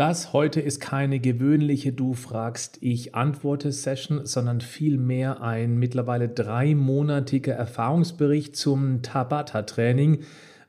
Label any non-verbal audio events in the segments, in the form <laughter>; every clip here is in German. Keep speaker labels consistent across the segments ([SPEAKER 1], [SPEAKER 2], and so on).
[SPEAKER 1] Das heute ist keine gewöhnliche Du fragst, ich antworte Session, sondern vielmehr ein mittlerweile dreimonatiger Erfahrungsbericht zum Tabata-Training,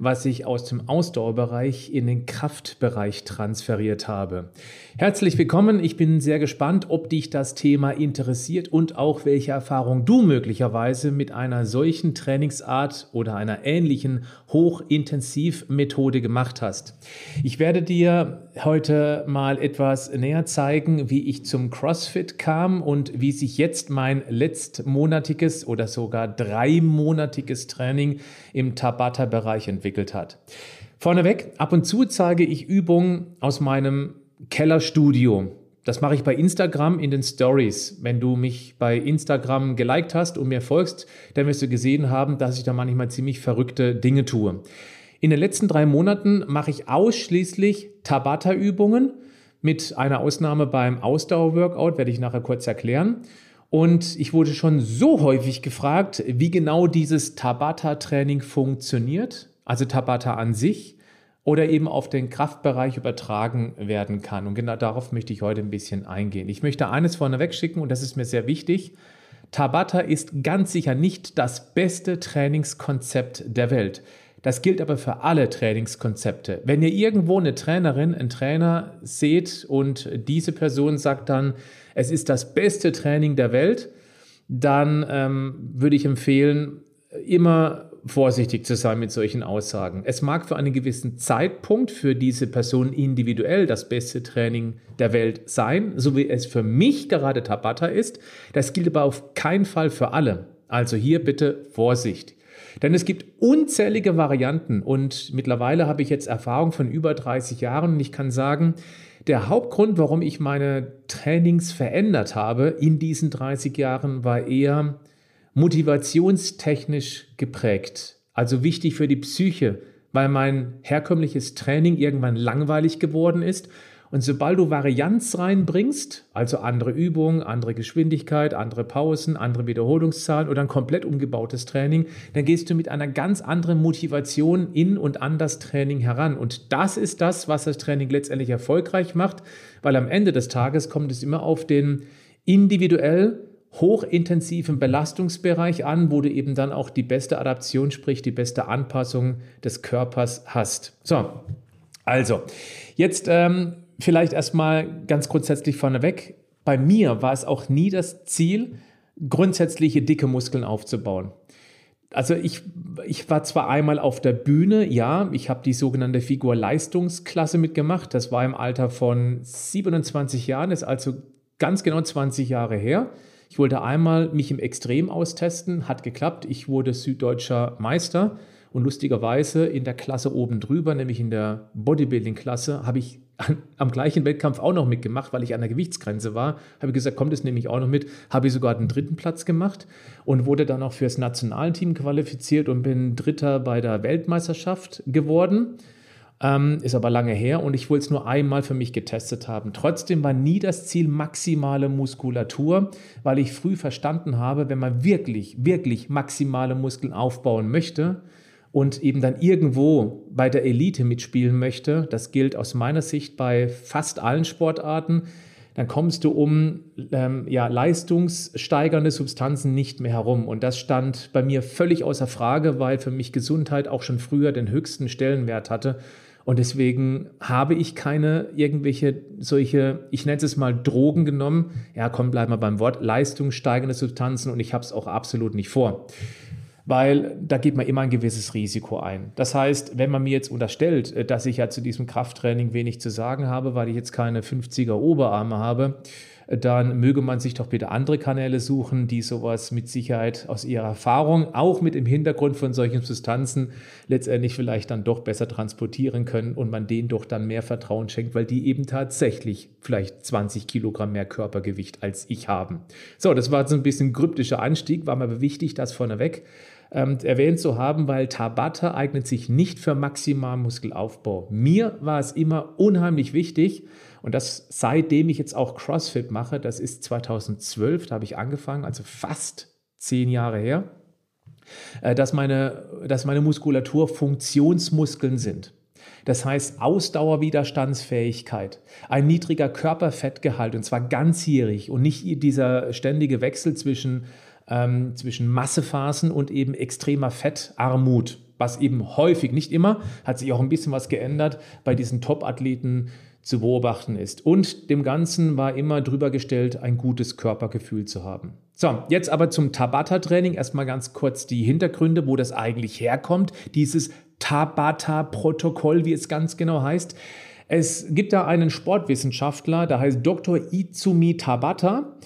[SPEAKER 1] was ich aus dem Ausdauerbereich in den Kraftbereich transferiert habe. Herzlich willkommen. Ich bin sehr gespannt, ob dich das Thema interessiert und auch welche Erfahrung du möglicherweise mit einer solchen Trainingsart oder einer ähnlichen Hochintensivmethode gemacht hast. Ich werde dir heute mal etwas näher zeigen, wie ich zum CrossFit kam und wie sich jetzt mein letztmonatiges oder sogar dreimonatiges Training im Tabata-Bereich entwickelt hat. Vorneweg, ab und zu zeige ich Übungen aus meinem Kellerstudio. Das mache ich bei Instagram in den Stories. Wenn du mich bei Instagram geliked hast und mir folgst, dann wirst du gesehen haben, dass ich da manchmal ziemlich verrückte Dinge tue. In den letzten drei Monaten mache ich ausschließlich Tabata-Übungen mit einer Ausnahme beim Ausdauer-Workout, werde ich nachher kurz erklären. Und ich wurde schon so häufig gefragt, wie genau dieses Tabata-Training funktioniert, also Tabata an sich oder eben auf den Kraftbereich übertragen werden kann. Und genau darauf möchte ich heute ein bisschen eingehen. Ich möchte eines vorneweg schicken und das ist mir sehr wichtig. Tabata ist ganz sicher nicht das beste Trainingskonzept der Welt. Das gilt aber für alle Trainingskonzepte. Wenn ihr irgendwo eine Trainerin, einen Trainer seht und diese Person sagt dann, es ist das beste Training der Welt, dann ähm, würde ich empfehlen, immer vorsichtig zu sein mit solchen Aussagen. Es mag für einen gewissen Zeitpunkt für diese Person individuell das beste Training der Welt sein, so wie es für mich gerade Tabata ist. Das gilt aber auf keinen Fall für alle. Also hier bitte Vorsicht. Denn es gibt unzählige Varianten und mittlerweile habe ich jetzt Erfahrung von über 30 Jahren und ich kann sagen, der Hauptgrund, warum ich meine Trainings verändert habe in diesen 30 Jahren, war eher motivationstechnisch geprägt. Also wichtig für die Psyche, weil mein herkömmliches Training irgendwann langweilig geworden ist. Und sobald du Varianz reinbringst, also andere Übungen, andere Geschwindigkeit, andere Pausen, andere Wiederholungszahlen oder ein komplett umgebautes Training, dann gehst du mit einer ganz anderen Motivation in und an das Training heran. Und das ist das, was das Training letztendlich erfolgreich macht, weil am Ende des Tages kommt es immer auf den individuell hochintensiven Belastungsbereich an, wo du eben dann auch die beste Adaption, sprich die beste Anpassung des Körpers hast. So, also, jetzt ähm, vielleicht erstmal ganz grundsätzlich vorneweg. Bei mir war es auch nie das Ziel, grundsätzliche dicke Muskeln aufzubauen. Also ich, ich war zwar einmal auf der Bühne, ja, ich habe die sogenannte Figur-Leistungsklasse mitgemacht. Das war im Alter von 27 Jahren, ist also ganz genau 20 Jahre her. Ich wollte einmal mich im Extrem austesten, hat geklappt. Ich wurde süddeutscher Meister und lustigerweise in der Klasse oben drüber, nämlich in der Bodybuilding-Klasse, habe ich am gleichen Wettkampf auch noch mitgemacht, weil ich an der Gewichtsgrenze war. Habe gesagt, kommt es nämlich auch noch mit. Habe ich sogar den dritten Platz gemacht und wurde dann auch fürs Nationalteam qualifiziert und bin Dritter bei der Weltmeisterschaft geworden. Ähm, ist aber lange her und ich wollte es nur einmal für mich getestet haben. Trotzdem war nie das Ziel maximale Muskulatur, weil ich früh verstanden habe, wenn man wirklich, wirklich maximale Muskeln aufbauen möchte und eben dann irgendwo bei der Elite mitspielen möchte, das gilt aus meiner Sicht bei fast allen Sportarten, dann kommst du um ähm, ja, leistungssteigernde Substanzen nicht mehr herum. Und das stand bei mir völlig außer Frage, weil für mich Gesundheit auch schon früher den höchsten Stellenwert hatte. Und deswegen habe ich keine irgendwelche solche, ich nenne es mal Drogen genommen. Ja, komm, bleib mal beim Wort, leistungssteigende Substanzen und ich habe es auch absolut nicht vor. Weil da geht man immer ein gewisses Risiko ein. Das heißt, wenn man mir jetzt unterstellt, äh, dass ich ja zu diesem Krafttraining wenig zu sagen habe, weil ich jetzt keine 50er Oberarme habe, dann möge man sich doch bitte andere Kanäle suchen, die sowas mit Sicherheit aus ihrer Erfahrung, auch mit dem Hintergrund von solchen Substanzen, letztendlich vielleicht dann doch besser transportieren können und man denen doch dann mehr Vertrauen schenkt, weil die eben tatsächlich vielleicht 20 Kilogramm mehr Körpergewicht als ich haben. So, das war so ein bisschen kryptischer Anstieg, war mir aber wichtig, das vorneweg ähm, erwähnt zu haben, weil Tabata eignet sich nicht für maximalen Muskelaufbau. Mir war es immer unheimlich wichtig, und das seitdem ich jetzt auch CrossFit mache, das ist 2012, da habe ich angefangen, also fast zehn Jahre her, äh, dass meine, dass meine Muskulatur Funktionsmuskeln sind. Das heißt Ausdauerwiderstandsfähigkeit, ein niedriger Körperfettgehalt und zwar ganzjährig und nicht dieser ständige Wechsel zwischen ähm, zwischen Massephasen und eben extremer Fettarmut, was eben häufig, nicht immer, hat sich auch ein bisschen was geändert, bei diesen Top-Athleten zu beobachten ist. Und dem Ganzen war immer drüber gestellt, ein gutes Körpergefühl zu haben. So, jetzt aber zum Tabata-Training. Erstmal ganz kurz die Hintergründe, wo das eigentlich herkommt. Dieses Tabata-Protokoll, wie es ganz genau heißt. Es gibt da einen Sportwissenschaftler, der heißt Dr. Izumi Tabata.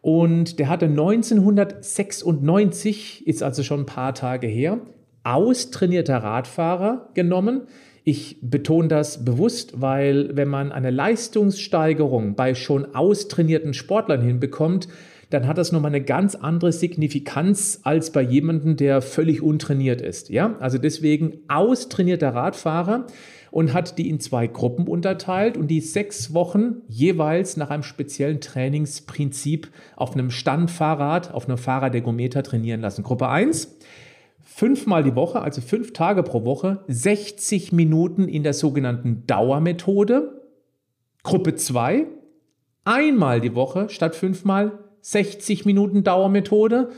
[SPEAKER 1] Und der hatte 1996, ist also schon ein paar Tage her, austrainierter Radfahrer genommen. Ich betone das bewusst, weil wenn man eine Leistungssteigerung bei schon austrainierten Sportlern hinbekommt, dann hat das nochmal eine ganz andere Signifikanz als bei jemandem, der völlig untrainiert ist. Ja, also deswegen austrainierter Radfahrer und hat die in zwei Gruppen unterteilt und die sechs Wochen jeweils nach einem speziellen Trainingsprinzip auf einem Standfahrrad, auf einem Fahrradergometer trainieren lassen. Gruppe 1, fünfmal die Woche, also fünf Tage pro Woche, 60 Minuten in der sogenannten Dauermethode. Gruppe 2, einmal die Woche statt fünfmal 60 Minuten Dauermethode.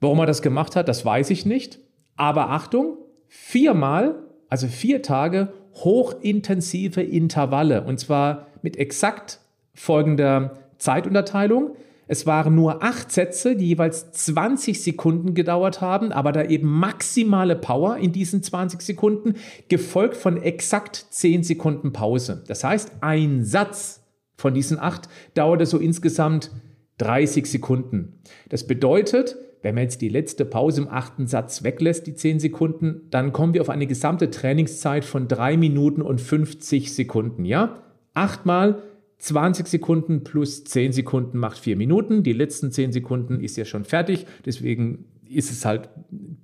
[SPEAKER 1] Warum er das gemacht hat, das weiß ich nicht. Aber Achtung, viermal, also vier Tage hochintensive Intervalle und zwar mit exakt folgender Zeitunterteilung. Es waren nur acht Sätze, die jeweils 20 Sekunden gedauert haben, aber da eben maximale Power in diesen 20 Sekunden, gefolgt von exakt 10 Sekunden Pause. Das heißt, ein Satz von diesen acht dauerte so insgesamt 30 Sekunden. Das bedeutet, wenn man jetzt die letzte Pause im achten Satz weglässt, die 10 Sekunden, dann kommen wir auf eine gesamte Trainingszeit von 3 Minuten und 50 Sekunden. Ja? Achtmal 20 Sekunden plus 10 Sekunden macht 4 Minuten. Die letzten 10 Sekunden ist ja schon fertig. Deswegen ist es halt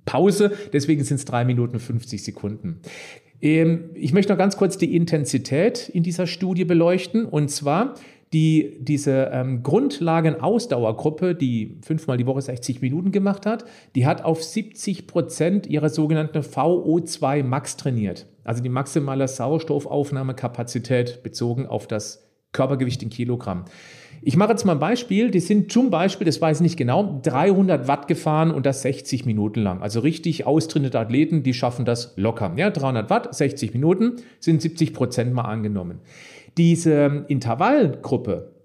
[SPEAKER 1] Pause. Deswegen sind es 3 Minuten und 50 Sekunden. Ähm, ich möchte noch ganz kurz die Intensität in dieser Studie beleuchten. Und zwar die diese ähm, Grundlagen-Ausdauergruppe, die fünfmal die Woche 60 Minuten gemacht hat, die hat auf 70 Prozent ihrer sogenannten VO2 Max trainiert. Also die maximale Sauerstoffaufnahmekapazität bezogen auf das Körpergewicht in Kilogramm. Ich mache jetzt mal ein Beispiel. Die sind zum Beispiel, das weiß ich nicht genau, 300 Watt gefahren und das 60 Minuten lang. Also richtig austrainierte Athleten, die schaffen das locker. Ja, 300 Watt, 60 Minuten sind 70 Prozent mal angenommen. Diese Intervallgruppe,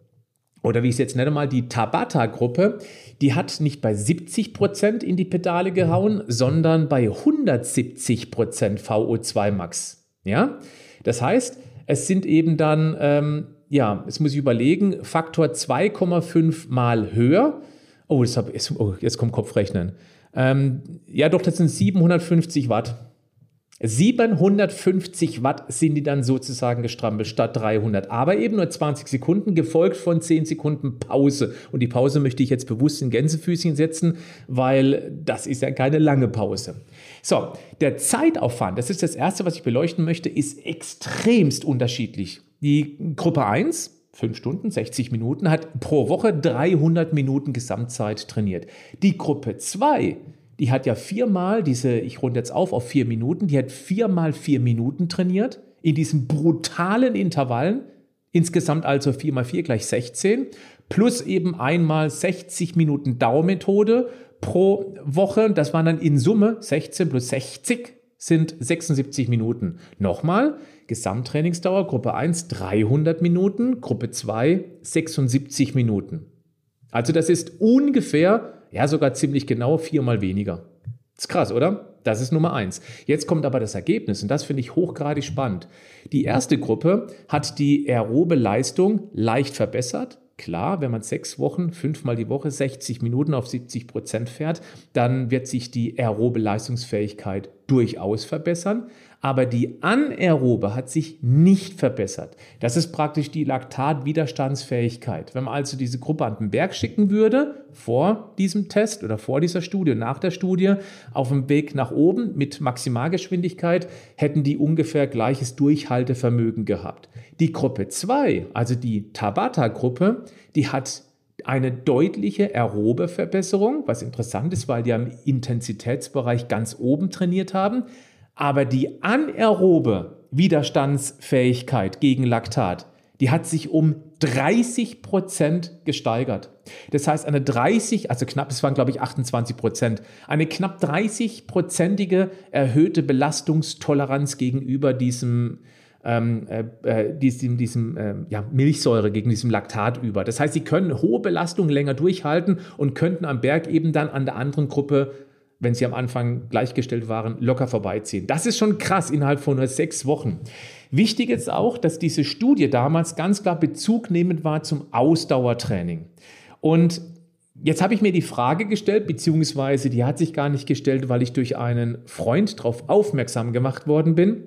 [SPEAKER 1] oder wie ich es jetzt nenne mal, die Tabata-Gruppe, die hat nicht bei 70 Prozent in die Pedale gehauen, sondern bei 170 Prozent VO2 Max. Ja, das heißt, es sind eben dann, ähm, ja, jetzt muss ich überlegen, Faktor 2,5 mal höher. Oh, das hab, jetzt, oh, jetzt kommt Kopfrechnen. Ähm, ja, doch, das sind 750 Watt. 750 Watt sind die dann sozusagen gestrampelt statt 300. Aber eben nur 20 Sekunden, gefolgt von 10 Sekunden Pause. Und die Pause möchte ich jetzt bewusst in Gänsefüßchen setzen, weil das ist ja keine lange Pause. So, der Zeitaufwand, das ist das Erste, was ich beleuchten möchte, ist extremst unterschiedlich. Die Gruppe 1, 5 Stunden, 60 Minuten, hat pro Woche 300 Minuten Gesamtzeit trainiert. Die Gruppe 2, die hat ja viermal diese, ich runde jetzt auf auf vier Minuten, die hat viermal vier Minuten trainiert in diesen brutalen Intervallen. Insgesamt also 4 mal 4 gleich 16. Plus eben einmal 60 Minuten Dauermethode pro Woche. Das waren dann in Summe 16 plus 60 sind 76 Minuten. Nochmal, Gesamttrainingsdauer, Gruppe 1 300 Minuten, Gruppe 2 76 Minuten. Also das ist ungefähr ja, sogar ziemlich genau viermal weniger. Ist krass, oder? Das ist Nummer eins. Jetzt kommt aber das Ergebnis und das finde ich hochgradig spannend. Die erste Gruppe hat die aerobe Leistung leicht verbessert Klar, wenn man sechs Wochen, fünfmal die Woche, 60 Minuten auf 70 Prozent fährt, dann wird sich die aerobe Leistungsfähigkeit durchaus verbessern aber die Anaerobe hat sich nicht verbessert. Das ist praktisch die Laktatwiderstandsfähigkeit. Wenn man also diese Gruppe an den Berg schicken würde, vor diesem Test oder vor dieser Studie, nach der Studie, auf dem Weg nach oben mit Maximalgeschwindigkeit, hätten die ungefähr gleiches Durchhaltevermögen gehabt. Die Gruppe 2, also die Tabata-Gruppe, die hat eine deutliche aerobe Verbesserung, was interessant ist, weil die am Intensitätsbereich ganz oben trainiert haben. Aber die anaerobe Widerstandsfähigkeit gegen Laktat, die hat sich um 30 Prozent gesteigert. Das heißt, eine 30, also knapp, es waren glaube ich 28 Prozent, eine knapp 30-prozentige erhöhte Belastungstoleranz gegenüber diesem, ähm, äh, äh, diesem, diesem äh, ja, Milchsäure, gegen diesem Laktat über. Das heißt, sie können hohe Belastungen länger durchhalten und könnten am Berg eben dann an der anderen Gruppe wenn sie am Anfang gleichgestellt waren, locker vorbeiziehen. Das ist schon krass innerhalb von nur sechs Wochen. Wichtig ist auch, dass diese Studie damals ganz klar bezugnehmend war zum Ausdauertraining. Und Jetzt habe ich mir die Frage gestellt, beziehungsweise die hat sich gar nicht gestellt, weil ich durch einen Freund darauf aufmerksam gemacht worden bin,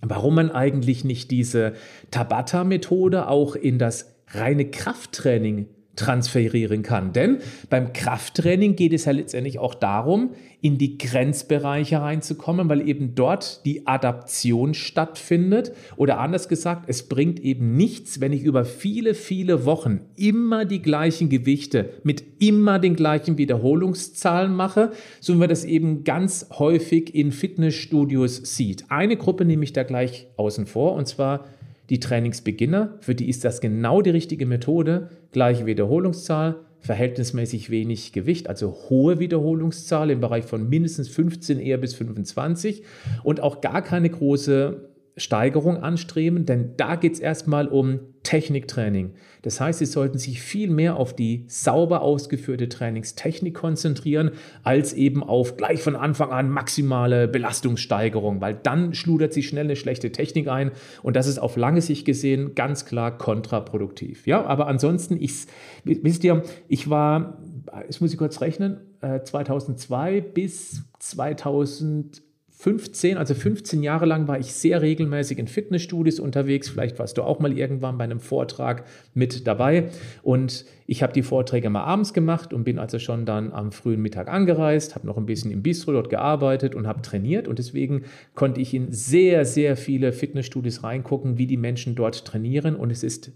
[SPEAKER 1] warum man eigentlich nicht diese Tabata-Methode auch in das reine Krafttraining transferieren kann. Denn beim Krafttraining geht es ja letztendlich auch darum, in die Grenzbereiche reinzukommen, weil eben dort die Adaption stattfindet. Oder anders gesagt, es bringt eben nichts, wenn ich über viele, viele Wochen immer die gleichen Gewichte mit immer den gleichen Wiederholungszahlen mache, so wie man das eben ganz häufig in Fitnessstudios sieht. Eine Gruppe nehme ich da gleich außen vor, und zwar die Trainingsbeginner, für die ist das genau die richtige Methode. Gleiche Wiederholungszahl, verhältnismäßig wenig Gewicht, also hohe Wiederholungszahl im Bereich von mindestens 15, eher bis 25 und auch gar keine große Steigerung anstreben, denn da geht es erstmal um Techniktraining. Das heißt, Sie sollten sich viel mehr auf die sauber ausgeführte Trainingstechnik konzentrieren, als eben auf gleich von Anfang an maximale Belastungssteigerung, weil dann schludert sich schnell eine schlechte Technik ein und das ist auf lange Sicht gesehen ganz klar kontraproduktiv. Ja, aber ansonsten, ich, wisst ihr, ich war, jetzt muss ich kurz rechnen, 2002 äh, bis 2000 15, also 15 Jahre lang war ich sehr regelmäßig in Fitnessstudios unterwegs. Vielleicht warst du auch mal irgendwann bei einem Vortrag mit dabei. Und ich habe die Vorträge mal abends gemacht und bin also schon dann am frühen Mittag angereist, habe noch ein bisschen im Bistro dort gearbeitet und habe trainiert. Und deswegen konnte ich in sehr, sehr viele Fitnessstudios reingucken, wie die Menschen dort trainieren. Und es ist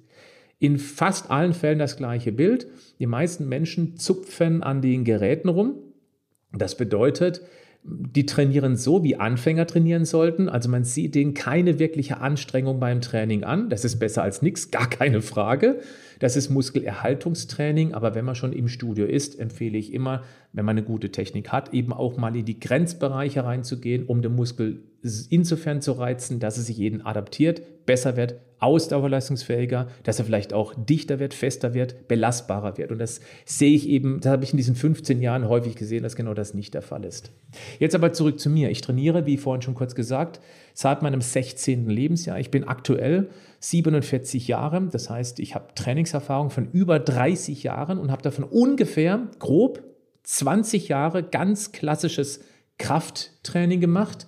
[SPEAKER 1] in fast allen Fällen das gleiche Bild. Die meisten Menschen zupfen an den Geräten rum. Das bedeutet, die trainieren so, wie Anfänger trainieren sollten. Also man sieht denen keine wirkliche Anstrengung beim Training an. Das ist besser als nichts, gar keine Frage. Das ist Muskelerhaltungstraining. Aber wenn man schon im Studio ist, empfehle ich immer, wenn man eine gute Technik hat, eben auch mal in die Grenzbereiche reinzugehen, um den Muskel insofern zu reizen, dass er sich jeden adaptiert, besser wird, ausdauerleistungsfähiger, dass er vielleicht auch dichter wird, fester wird, belastbarer wird. Und das sehe ich eben, das habe ich in diesen 15 Jahren häufig gesehen, dass genau das nicht der Fall ist. Jetzt aber zurück zu mir. Ich trainiere, wie vorhin schon kurz gesagt, seit meinem 16. Lebensjahr. Ich bin aktuell 47 Jahre. Das heißt, ich habe Trainingserfahrung von über 30 Jahren und habe davon ungefähr grob 20 Jahre ganz klassisches Krafttraining gemacht,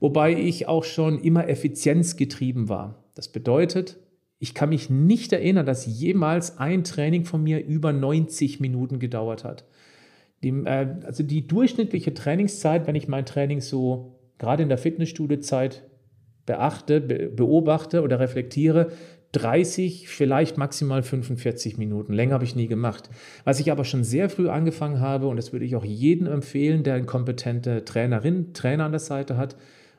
[SPEAKER 1] wobei ich auch schon immer effizienzgetrieben war. Das bedeutet, ich kann mich nicht erinnern, dass jemals ein Training von mir über 90 Minuten gedauert hat. Die, äh, also die durchschnittliche Trainingszeit, wenn ich mein Training so gerade in der Fitnessstudiozeit beachte, be beobachte oder reflektiere, 30, vielleicht maximal 45 Minuten. Länger habe ich nie gemacht. Was ich aber schon sehr früh angefangen habe, und das würde ich auch jedem empfehlen, der eine kompetente Trainerin, Trainer an der Seite hat,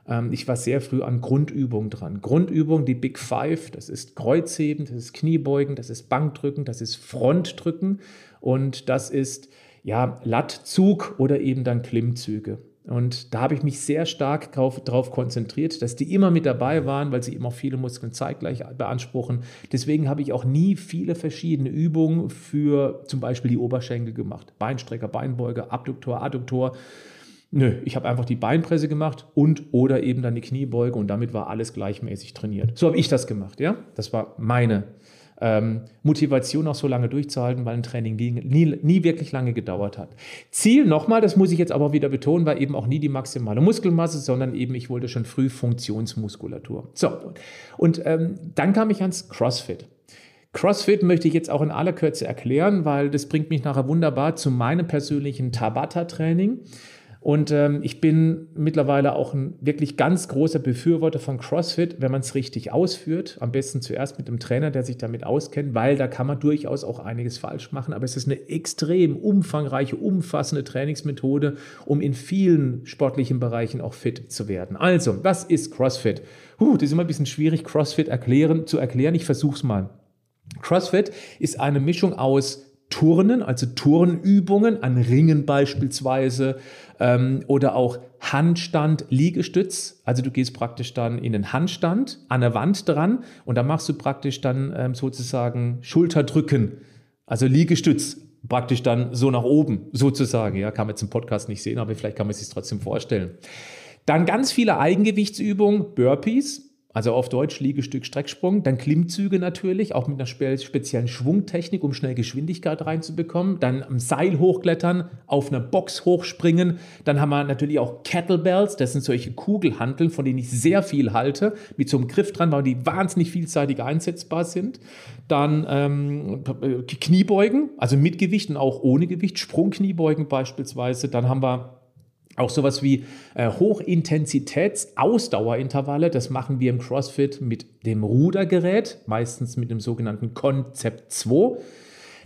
[SPEAKER 1] ähm, ich war sehr früh an Grundübungen dran. Grundübung, die Big Five, das ist Kreuzheben, das ist Kniebeugen, das ist Bankdrücken, das ist Frontdrücken und das ist ja Lattzug oder eben dann Klimmzüge. Und da habe ich mich sehr stark darauf konzentriert, dass die immer mit dabei waren, weil sie immer viele Muskeln zeitgleich beanspruchen. Deswegen habe ich auch nie viele verschiedene Übungen für zum Beispiel die Oberschenkel gemacht. Beinstrecker, Beinbeuger, Abduktor, Adduktor. Nö, ich habe einfach die Beinpresse gemacht und oder eben dann die Kniebeuge und damit war alles gleichmäßig trainiert. So habe ich das gemacht, ja. Das war meine ähm, Motivation auch so lange durchzuhalten, weil ein Training nie, nie, nie wirklich lange gedauert hat. Ziel nochmal, das muss ich jetzt aber wieder betonen, war eben auch nie die maximale Muskelmasse, sondern eben ich wollte schon früh Funktionsmuskulatur. So, und ähm, dann kam ich ans CrossFit. CrossFit möchte ich jetzt auch in aller Kürze erklären, weil das bringt mich nachher wunderbar zu meinem persönlichen Tabata-Training. Und ähm, ich bin mittlerweile auch ein wirklich ganz großer Befürworter von CrossFit, wenn man es richtig ausführt. Am besten zuerst mit einem Trainer, der sich damit auskennt, weil da kann man durchaus auch einiges falsch machen. Aber es ist eine extrem umfangreiche, umfassende Trainingsmethode, um in vielen sportlichen Bereichen auch fit zu werden. Also, was ist CrossFit? Huh, das ist immer ein bisschen schwierig, CrossFit erklären, zu erklären. Ich versuche es mal. CrossFit ist eine Mischung aus Turnen, also Turnübungen an Ringen beispielsweise ähm, oder auch Handstand, Liegestütz. Also du gehst praktisch dann in den Handstand an der Wand dran und da machst du praktisch dann ähm, sozusagen Schulterdrücken, also Liegestütz praktisch dann so nach oben sozusagen. Ja, kann man jetzt im Podcast nicht sehen, aber vielleicht kann man sich trotzdem vorstellen. Dann ganz viele Eigengewichtsübungen, Burpees, also auf Deutsch Liegestück, Strecksprung, dann Klimmzüge natürlich, auch mit einer speziellen Schwungtechnik, um schnell Geschwindigkeit reinzubekommen. Dann am Seil hochklettern, auf einer Box hochspringen. Dann haben wir natürlich auch Kettlebells, das sind solche Kugelhanteln, von denen ich sehr viel halte, mit so einem Griff dran, weil die wahnsinnig vielseitig einsetzbar sind. Dann ähm, Kniebeugen, also mit Gewicht und auch ohne Gewicht, Sprungkniebeugen beispielsweise. Dann haben wir auch sowas wie äh, Hochintensitäts-Ausdauerintervalle, das machen wir im CrossFit mit dem Rudergerät, meistens mit dem sogenannten Konzept 2.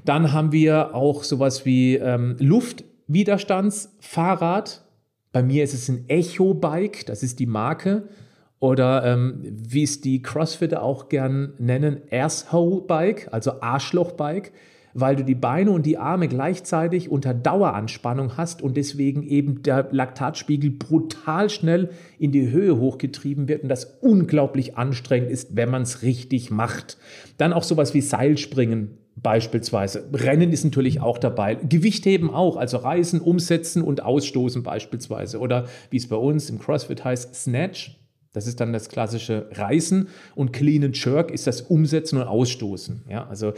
[SPEAKER 1] Dann haben wir auch sowas wie ähm, Luftwiderstandsfahrrad. Bei mir ist es ein Echo-Bike, das ist die Marke. Oder ähm, wie es die Crossfitter auch gern nennen, Asshole-Bike, also Arschloch-Bike weil du die Beine und die Arme gleichzeitig unter Daueranspannung hast und deswegen eben der Laktatspiegel brutal schnell in die Höhe hochgetrieben wird und das unglaublich anstrengend ist, wenn man es richtig macht. Dann auch sowas wie Seilspringen beispielsweise. Rennen ist natürlich auch dabei. Gewichtheben auch, also Reisen, Umsetzen und Ausstoßen beispielsweise. Oder wie es bei uns im CrossFit heißt, Snatch. Das ist dann das klassische Reißen und Clean and Jerk ist das Umsetzen und Ausstoßen. Ja, also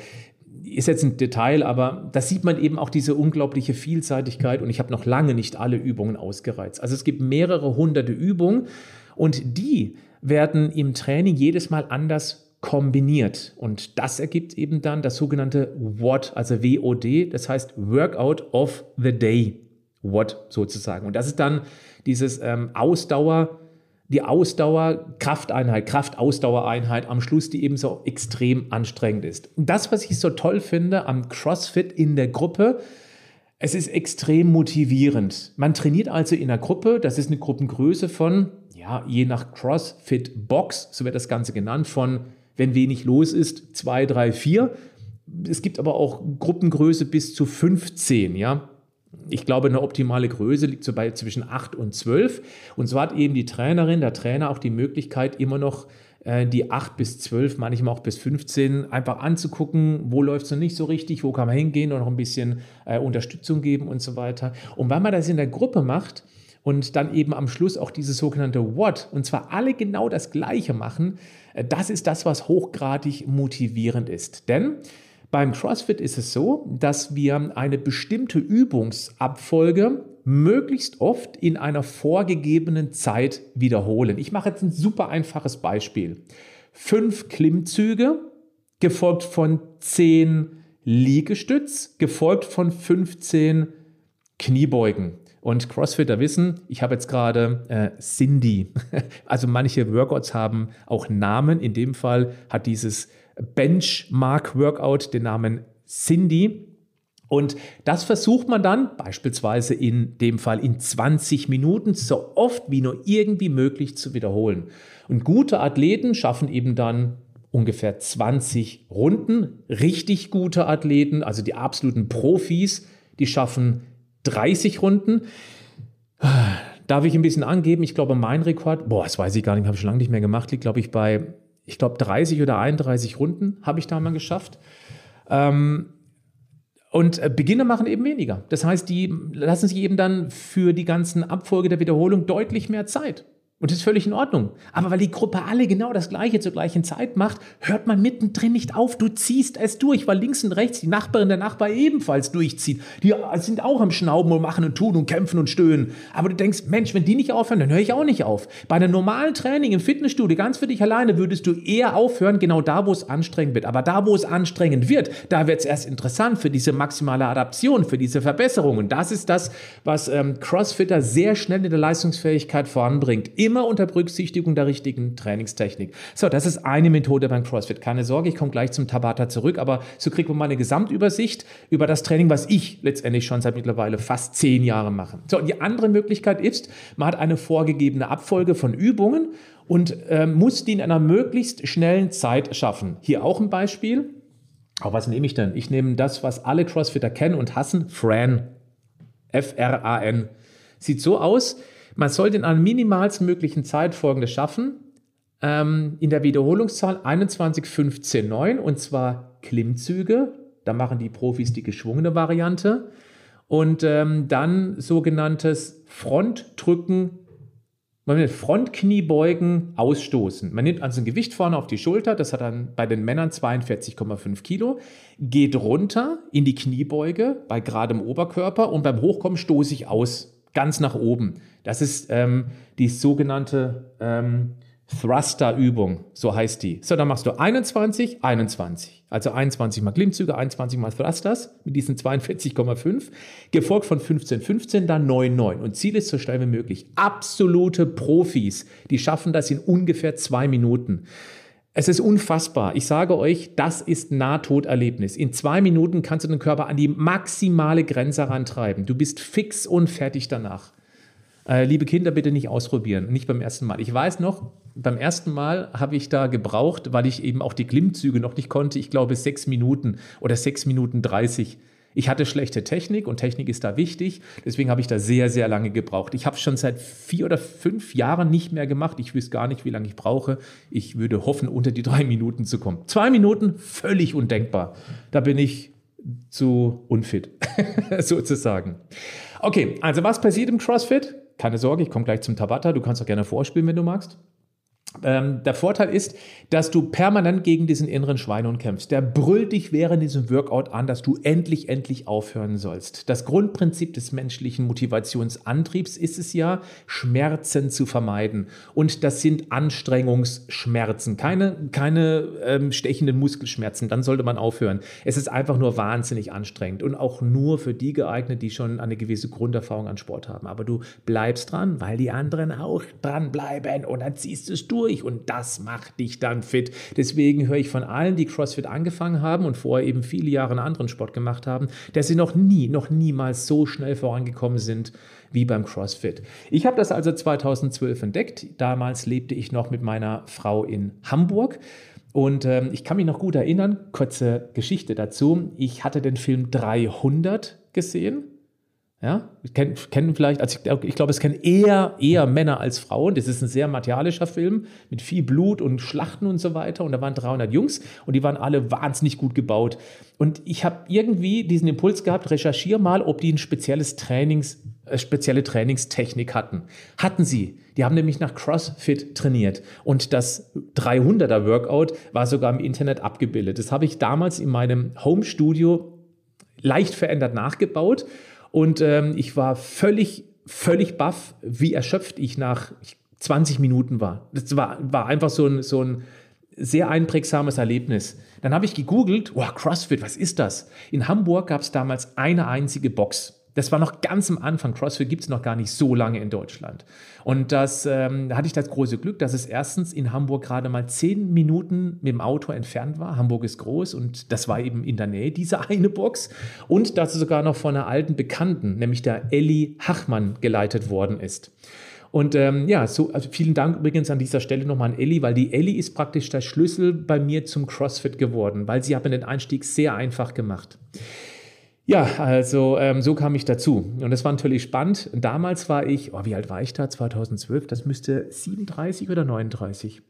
[SPEAKER 1] ist jetzt ein Detail, aber da sieht man eben auch diese unglaubliche Vielseitigkeit und ich habe noch lange nicht alle Übungen ausgereizt. Also es gibt mehrere hunderte Übungen und die werden im Training jedes Mal anders kombiniert und das ergibt eben dann das sogenannte WOD, also WOD, das heißt Workout of the Day, WOD sozusagen. Und das ist dann dieses ähm, Ausdauer- die Ausdauer, Krafteinheit, Kraftausdauereinheit am Schluss, die eben so extrem anstrengend ist. das, was ich so toll finde am CrossFit in der Gruppe, es ist extrem motivierend. Man trainiert also in einer Gruppe, das ist eine Gruppengröße von, ja, je nach CrossFit Box, so wird das Ganze genannt, von, wenn wenig los ist, zwei, drei, vier. Es gibt aber auch Gruppengröße bis zu 15, ja ich glaube, eine optimale Größe liegt so bei zwischen 8 und 12. Und so hat eben die Trainerin, der Trainer auch die Möglichkeit, immer noch äh, die 8 bis 12, manchmal auch bis 15, einfach anzugucken, wo läuft es noch nicht so richtig, wo kann man hingehen und noch ein bisschen äh, Unterstützung geben und so weiter. Und wenn man das in der Gruppe macht, und dann eben am Schluss auch dieses sogenannte What, und zwar alle genau das Gleiche machen, äh, das ist das, was hochgradig motivierend ist. Denn beim CrossFit ist es so, dass wir eine bestimmte Übungsabfolge möglichst oft in einer vorgegebenen Zeit wiederholen. Ich mache jetzt ein super einfaches Beispiel. Fünf Klimmzüge, gefolgt von zehn Liegestütz, gefolgt von 15 Kniebeugen. Und Crossfitter wissen, ich habe jetzt gerade äh, Cindy. <laughs> Also manche Workouts haben auch Namen. In dem Fall hat dieses Benchmark-Workout den Namen Cindy. Und das versucht man dann beispielsweise in dem Fall in 20 Minuten so oft wie nur irgendwie möglich zu wiederholen. Und gute Athleten schaffen eben dann ungefähr 20 Runden. Richtig gute Athleten, also die absoluten Profis, die schaffen 30 Runden. Darf ich ein bisschen angeben? Ich glaube, mein Rekord, boah, das weiß ich gar nicht, habe ich schon lange nicht mehr gemacht, liegt, glaube ich, bei ich glaube, 30 oder 31 Runden habe ich da mal geschafft. Ähm, und äh, Beginner machen eben weniger. Das heißt, die lassen sich eben dann für die ganzen Abfolge der Wiederholung deutlich mehr Zeit. Und das ist völlig in Ordnung. Aber weil die Gruppe alle genau das Gleiche zur gleichen Zeit macht, hört man mittendrin nicht auf. Du ziehst es durch, weil links und rechts die Nachbarin der Nachbar ebenfalls durchzieht. Die sind auch am Schnauben und machen und tun und kämpfen und stöhnen. Aber du denkst, Mensch, wenn die nicht aufhören, dann höre ich auch nicht auf. Bei einem normalen Training im Fitnessstudio, ganz für dich alleine, würdest du eher aufhören, genau da, wo es anstrengend wird. Aber da, wo es anstrengend wird, da wird es erst interessant für diese maximale Adaption, für diese Verbesserung. Und das ist das, was ähm, Crossfitter sehr schnell in der Leistungsfähigkeit voranbringt immer unter Berücksichtigung der richtigen Trainingstechnik. So, das ist eine Methode beim CrossFit. Keine Sorge, ich komme gleich zum Tabata zurück, aber so kriegt man mal eine Gesamtübersicht über das Training, was ich letztendlich schon seit mittlerweile fast zehn Jahren mache. So, und die andere Möglichkeit ist, man hat eine vorgegebene Abfolge von Übungen und äh, muss die in einer möglichst schnellen Zeit schaffen. Hier auch ein Beispiel. Aber was nehme ich denn? Ich nehme das, was alle Crossfitter kennen und hassen, Fran. F-R-A-N. Sieht so aus, man sollte in einer minimalst möglichen Zeit folgendes schaffen. Ähm, in der Wiederholungszahl 21, 15, 9 und zwar Klimmzüge. Da machen die Profis die geschwungene Variante. Und ähm, dann sogenanntes Frontdrücken, man Frontkniebeugen ausstoßen. Man nimmt also ein Gewicht vorne auf die Schulter, das hat dann bei den Männern 42,5 Kilo, geht runter in die Kniebeuge bei geradem Oberkörper und beim Hochkommen stoße ich aus ganz nach oben. Das ist ähm, die sogenannte ähm, Thruster-Übung, so heißt die. So, dann machst du 21, 21. Also 21 mal Klimmzüge, 21 mal Thrusters mit diesen 42,5. Gefolgt von 15, 15, dann 9, 9. Und Ziel ist so schnell wie möglich. Absolute Profis, die schaffen das in ungefähr zwei Minuten. Es ist unfassbar. Ich sage euch, das ist Nahtoderlebnis. In zwei Minuten kannst du den Körper an die maximale Grenze herantreiben. Du bist fix und fertig danach. Äh, liebe Kinder, bitte nicht ausprobieren, nicht beim ersten Mal. Ich weiß noch, beim ersten Mal habe ich da gebraucht, weil ich eben auch die Klimmzüge noch nicht konnte. Ich glaube sechs Minuten oder sechs Minuten dreißig. Ich hatte schlechte Technik und Technik ist da wichtig. Deswegen habe ich da sehr, sehr lange gebraucht. Ich habe es schon seit vier oder fünf Jahren nicht mehr gemacht. Ich wüsste gar nicht, wie lange ich brauche. Ich würde hoffen, unter die drei Minuten zu kommen. Zwei Minuten, völlig undenkbar. Da bin ich zu unfit, <laughs> sozusagen. Okay, also was passiert im CrossFit? Keine Sorge, ich komme gleich zum Tabata. Du kannst auch gerne vorspielen, wenn du magst. Ähm, der Vorteil ist, dass du permanent gegen diesen inneren Schweinehund kämpfst. Der brüllt dich während diesem Workout an, dass du endlich, endlich aufhören sollst. Das Grundprinzip des menschlichen Motivationsantriebs ist es ja, Schmerzen zu vermeiden. Und das sind Anstrengungsschmerzen, keine, keine ähm, stechenden Muskelschmerzen. Dann sollte man aufhören. Es ist einfach nur wahnsinnig anstrengend und auch nur für die geeignet, die schon eine gewisse Grunderfahrung an Sport haben. Aber du bleibst dran, weil die anderen auch dran bleiben und dann ziehst du es durch durch und das macht dich dann fit. Deswegen höre ich von allen, die CrossFit angefangen haben und vorher eben viele Jahre einen anderen Sport gemacht haben, dass sie noch nie, noch niemals so schnell vorangekommen sind wie beim CrossFit. Ich habe das also 2012 entdeckt. Damals lebte ich noch mit meiner Frau in Hamburg. Und ähm, ich kann mich noch gut erinnern, kurze Geschichte dazu. Ich hatte den Film 300 gesehen ja, kennen, kennen vielleicht, also ich, ich glaube, es kennen eher, eher Männer als Frauen. Das ist ein sehr martialischer Film mit viel Blut und Schlachten und so weiter. Und da waren 300 Jungs und die waren alle wahnsinnig gut gebaut. Und ich habe irgendwie diesen Impuls gehabt, recherchiere mal, ob die ein spezielles Trainings, äh, spezielle Trainingstechnik hatten. Hatten sie. Die haben nämlich nach CrossFit trainiert. Und das 300er Workout war sogar im Internet abgebildet. Das habe ich damals in meinem Home-Studio leicht verändert nachgebaut und ähm, ich war völlig, völlig baff, wie erschöpft ich nach 20 Minuten war. Das war, war einfach so ein, so ein sehr einprägsames Erlebnis. Dann habe ich gegoogelt, wow, CrossFit, was ist das? In Hamburg gab es damals eine einzige Box. Das war noch ganz am Anfang. CrossFit gibt es noch gar nicht so lange in Deutschland. Und das, ähm, da hatte ich das große Glück, dass es erstens in Hamburg gerade mal zehn Minuten mit dem Auto entfernt war. Hamburg ist groß und das war eben in der Nähe, diese <laughs> eine Box. Und dass es sogar noch von einer alten Bekannten, nämlich der Elli Hachmann, geleitet worden ist. Und ähm, ja, so, also vielen Dank übrigens an dieser Stelle nochmal an Elli, weil die Elli ist praktisch der Schlüssel bei mir zum CrossFit geworden, weil sie hat mir den Einstieg sehr einfach gemacht. Ja, also ähm, so kam ich dazu. Und das war natürlich spannend. Damals war ich, oh, wie alt war ich da? 2012, das müsste 37 oder 39.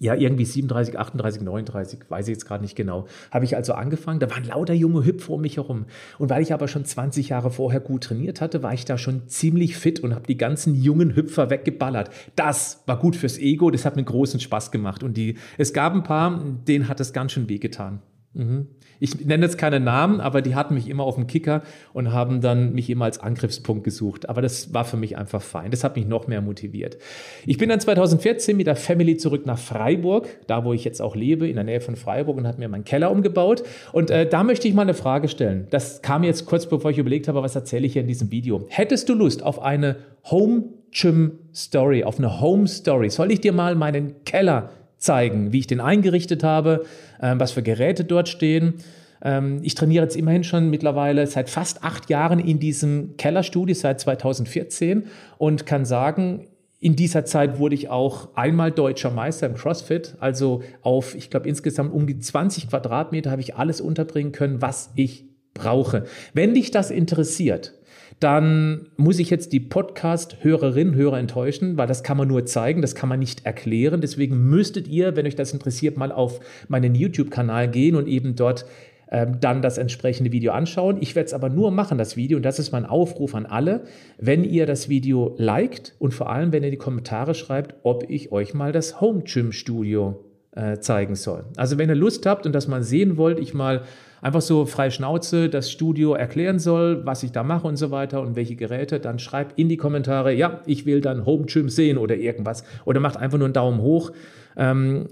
[SPEAKER 1] ja, irgendwie 37, 38, 39, weiß ich jetzt gerade nicht genau. Habe ich also angefangen. Da waren lauter junge Hüpfer um mich herum. Und weil ich aber schon 20 Jahre vorher gut trainiert hatte, war ich da schon ziemlich fit und habe die ganzen jungen Hüpfer weggeballert. Das war gut fürs Ego, das hat mir großen Spaß gemacht. Und die, es gab ein paar, denen hat es ganz schön wehgetan. Mhm. Ich nenne jetzt keine Namen, aber die hatten mich immer auf dem Kicker und haben dann mich immer als Angriffspunkt gesucht. Aber das war für mich einfach fein. Das hat mich noch mehr motiviert. Ich bin dann 2014 mit der Family zurück nach Freiburg, da wo ich jetzt auch lebe, in der Nähe von Freiburg und habe mir meinen Keller umgebaut. Und äh, da möchte ich mal eine Frage stellen. Das kam jetzt kurz bevor ich überlegt habe, was erzähle ich hier in diesem Video. Hättest du Lust auf eine Home Gym Story, auf eine Home Story? Soll ich dir mal meinen Keller zeigen, wie ich den eingerichtet habe, äh, was für Geräte dort stehen. Ähm, ich trainiere jetzt immerhin schon mittlerweile seit fast acht Jahren in diesem Kellerstudio, seit 2014 und kann sagen, in dieser Zeit wurde ich auch einmal deutscher Meister im CrossFit. Also auf, ich glaube, insgesamt um die 20 Quadratmeter habe ich alles unterbringen können, was ich brauche. Wenn dich das interessiert, dann muss ich jetzt die Podcast-Hörerinnen, Hörer enttäuschen, weil das kann man nur zeigen, das kann man nicht erklären. Deswegen müsstet ihr, wenn euch das interessiert, mal auf meinen YouTube-Kanal gehen und eben dort ähm, dann das entsprechende Video anschauen. Ich werde es aber nur machen, das Video, und das ist mein Aufruf an alle, wenn ihr das Video liked und vor allem, wenn ihr die Kommentare schreibt, ob ich euch mal das Home Gym Studio äh, zeigen soll. Also wenn ihr Lust habt und das mal sehen wollt, ich mal einfach so frei Schnauze das Studio erklären soll, was ich da mache und so weiter und welche Geräte, dann schreibt in die Kommentare, ja, ich will dann Home Gym sehen oder irgendwas. Oder macht einfach nur einen Daumen hoch ähm,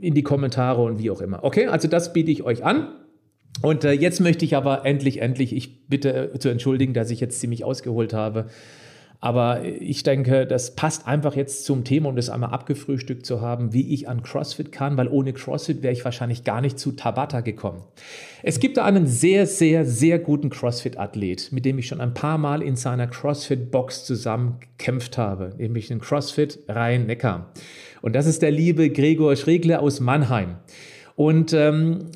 [SPEAKER 1] in die Kommentare und wie auch immer. Okay, also das biete ich euch an. Und äh, jetzt möchte ich aber endlich, endlich, ich bitte äh, zu entschuldigen, dass ich jetzt ziemlich ausgeholt habe. Aber ich denke, das passt einfach jetzt zum Thema, um das einmal abgefrühstückt zu haben, wie ich an CrossFit kann, weil ohne CrossFit wäre ich wahrscheinlich gar nicht zu Tabata gekommen. Es gibt da einen sehr, sehr, sehr guten CrossFit-Athlet, mit dem ich schon ein paar Mal in seiner CrossFit-Box zusammen gekämpft habe, nämlich den CrossFit Rhein-Neckar. Und das ist der liebe Gregor Schregler aus Mannheim. Und ähm,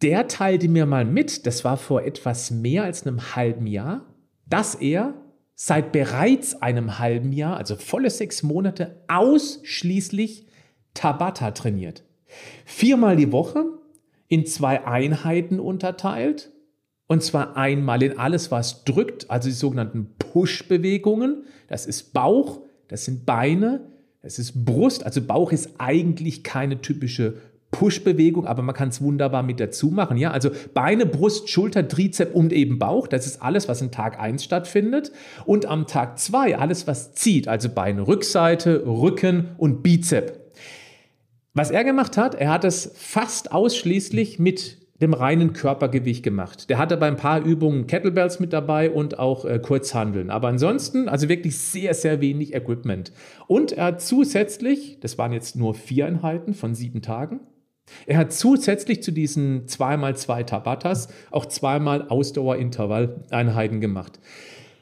[SPEAKER 1] der teilte mir mal mit, das war vor etwas mehr als einem halben Jahr, dass er seit bereits einem halben Jahr, also volle sechs Monate, ausschließlich Tabata trainiert. Viermal die Woche in zwei Einheiten unterteilt. Und zwar einmal in alles, was drückt, also die sogenannten Push-Bewegungen. Das ist Bauch, das sind Beine, das ist Brust. Also Bauch ist eigentlich keine typische Push-Bewegung, aber man kann es wunderbar mit dazu machen. Ja? Also Beine, Brust, Schulter, Trizep und eben Bauch. Das ist alles, was in Tag 1 stattfindet. Und am Tag 2 alles, was zieht. Also Beine, Rückseite, Rücken und Bizep. Was er gemacht hat, er hat es fast ausschließlich mit dem reinen Körpergewicht gemacht. Der hatte bei ein paar Übungen Kettlebells mit dabei und auch äh, Kurzhandeln. Aber ansonsten, also wirklich sehr, sehr wenig Equipment. Und er hat zusätzlich, das waren jetzt nur vier Einheiten von sieben Tagen, er hat zusätzlich zu diesen zweimal zwei Tabatas auch zweimal Ausdauerintervalleinheiten gemacht.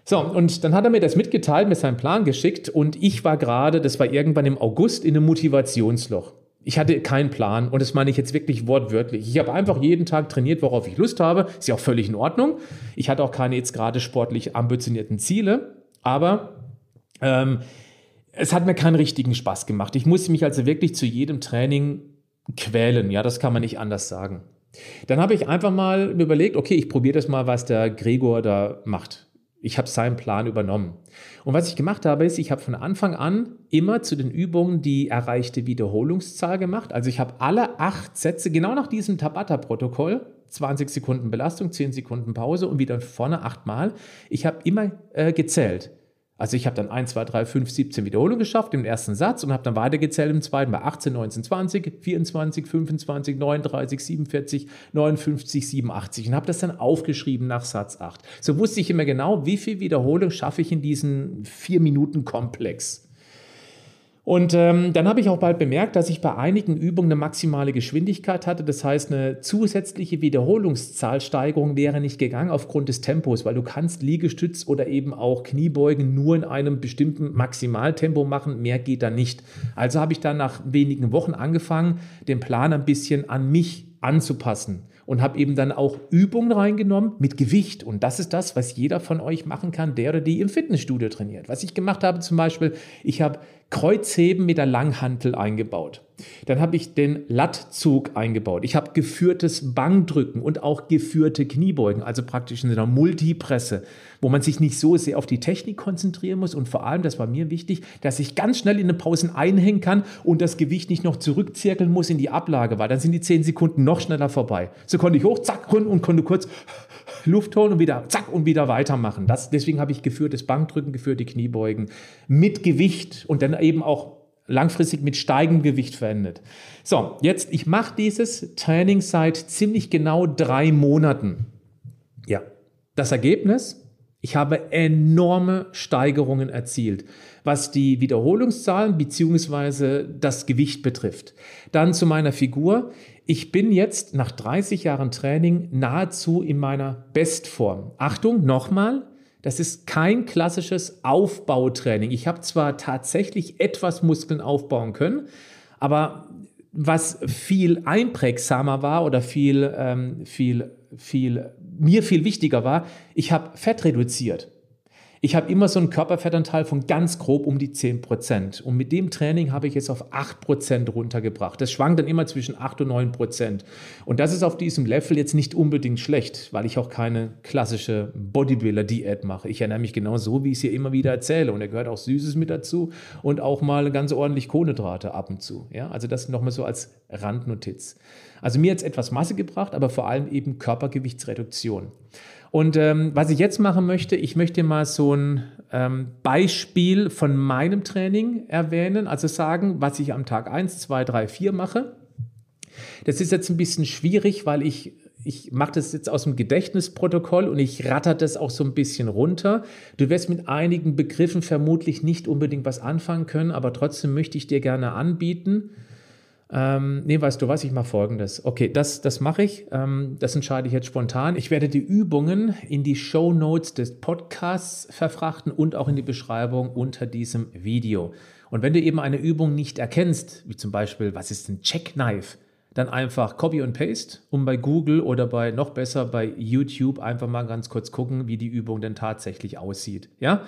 [SPEAKER 1] So, und dann hat er mir das mitgeteilt, mir seinen Plan geschickt und ich war gerade, das war irgendwann im August, in einem Motivationsloch. Ich hatte keinen Plan und das meine ich jetzt wirklich wortwörtlich. Ich habe einfach jeden Tag trainiert, worauf ich Lust habe. Ist ja auch völlig in Ordnung. Ich hatte auch keine jetzt gerade sportlich ambitionierten Ziele, aber ähm, es hat mir keinen richtigen Spaß gemacht. Ich musste mich also wirklich zu jedem Training quälen. Ja, das kann man nicht anders sagen. Dann habe ich einfach mal überlegt, okay, ich probiere das mal, was der Gregor da macht. Ich habe seinen Plan übernommen. Und was ich gemacht habe, ist, ich habe von Anfang an immer zu den Übungen die erreichte Wiederholungszahl gemacht. Also ich habe alle acht Sätze genau nach diesem Tabata-Protokoll, 20 Sekunden Belastung, 10 Sekunden Pause und wieder vorne achtmal. Ich habe immer äh, gezählt. Also ich habe dann 1, 2, 3, 5, 17 Wiederholungen geschafft im ersten Satz und habe dann weitergezählt im zweiten bei 18, 19, 20, 24, 25, 39, 47, 59, 87 und habe das dann aufgeschrieben nach Satz 8. So wusste ich immer genau, wie viel Wiederholung schaffe ich in diesem 4 Minuten Komplex. Und ähm, dann habe ich auch bald bemerkt, dass ich bei einigen Übungen eine maximale Geschwindigkeit hatte. Das heißt, eine zusätzliche Wiederholungszahlsteigerung wäre nicht gegangen aufgrund des Tempos, weil du kannst Liegestütz oder eben auch Kniebeugen nur in einem bestimmten Maximaltempo machen. Mehr geht da nicht. Also habe ich dann nach wenigen Wochen angefangen, den Plan ein bisschen an mich anzupassen und habe eben dann auch Übungen reingenommen mit Gewicht. Und das ist das, was jeder von euch machen kann, der oder die im Fitnessstudio trainiert. Was ich gemacht habe zum Beispiel, ich habe Kreuzheben mit der Langhantel eingebaut. Dann habe ich den Lattzug eingebaut. Ich habe geführtes Bankdrücken und auch geführte Kniebeugen, also praktisch in einer Multipresse, wo man sich nicht so sehr auf die Technik konzentrieren muss und vor allem, das war mir wichtig, dass ich ganz schnell in den Pausen einhängen kann und das Gewicht nicht noch zurückzirkeln muss in die Ablage, weil dann sind die zehn Sekunden noch schneller vorbei. So konnte ich hoch, zack, und konnte kurz Luft holen und wieder zack und wieder weitermachen. Das, deswegen habe ich geführtes Bankdrücken, geführte Kniebeugen mit Gewicht und dann eben auch langfristig mit steigendem Gewicht verendet. So, jetzt, ich mache dieses Training seit ziemlich genau drei Monaten. Ja, das Ergebnis, ich habe enorme Steigerungen erzielt, was die Wiederholungszahlen bzw. das Gewicht betrifft. Dann zu meiner Figur. Ich bin jetzt nach 30 Jahren Training nahezu in meiner Bestform. Achtung, nochmal, das ist kein klassisches Aufbautraining. Ich habe zwar tatsächlich etwas Muskeln aufbauen können, aber was viel einprägsamer war oder viel, ähm, viel, viel, mir viel wichtiger war, ich habe Fett reduziert. Ich habe immer so einen Körperfettanteil von ganz grob um die 10 Prozent. Und mit dem Training habe ich jetzt auf 8 Prozent runtergebracht. Das schwankt dann immer zwischen 8 und 9 Prozent. Und das ist auf diesem Level jetzt nicht unbedingt schlecht, weil ich auch keine klassische Bodybuilder-Diät mache. Ich ernähre mich genau so, wie ich es hier immer wieder erzähle. Und da gehört auch Süßes mit dazu und auch mal ganz ordentlich Kohlenhydrate ab und zu. Ja, also das nochmal so als Randnotiz. Also mir jetzt etwas Masse gebracht, aber vor allem eben Körpergewichtsreduktion. Und ähm, was ich jetzt machen möchte, ich möchte mal so ein ähm, Beispiel von meinem Training erwähnen, also sagen, was ich am Tag 1, 2, 3, 4 mache. Das ist jetzt ein bisschen schwierig, weil ich, ich mache das jetzt aus dem Gedächtnisprotokoll und ich ratter das auch so ein bisschen runter. Du wirst mit einigen Begriffen vermutlich nicht unbedingt was anfangen können, aber trotzdem möchte ich dir gerne anbieten, ähm, nee, weißt du was, ich mache folgendes. Okay, das, das mache ich. Ähm, das entscheide ich jetzt spontan. Ich werde die Übungen in die Show Notes des Podcasts verfrachten und auch in die Beschreibung unter diesem Video. Und wenn du eben eine Übung nicht erkennst, wie zum Beispiel, was ist ein Checkknife, dann einfach Copy und Paste und bei Google oder bei noch besser bei YouTube einfach mal ganz kurz gucken, wie die Übung denn tatsächlich aussieht. Ja,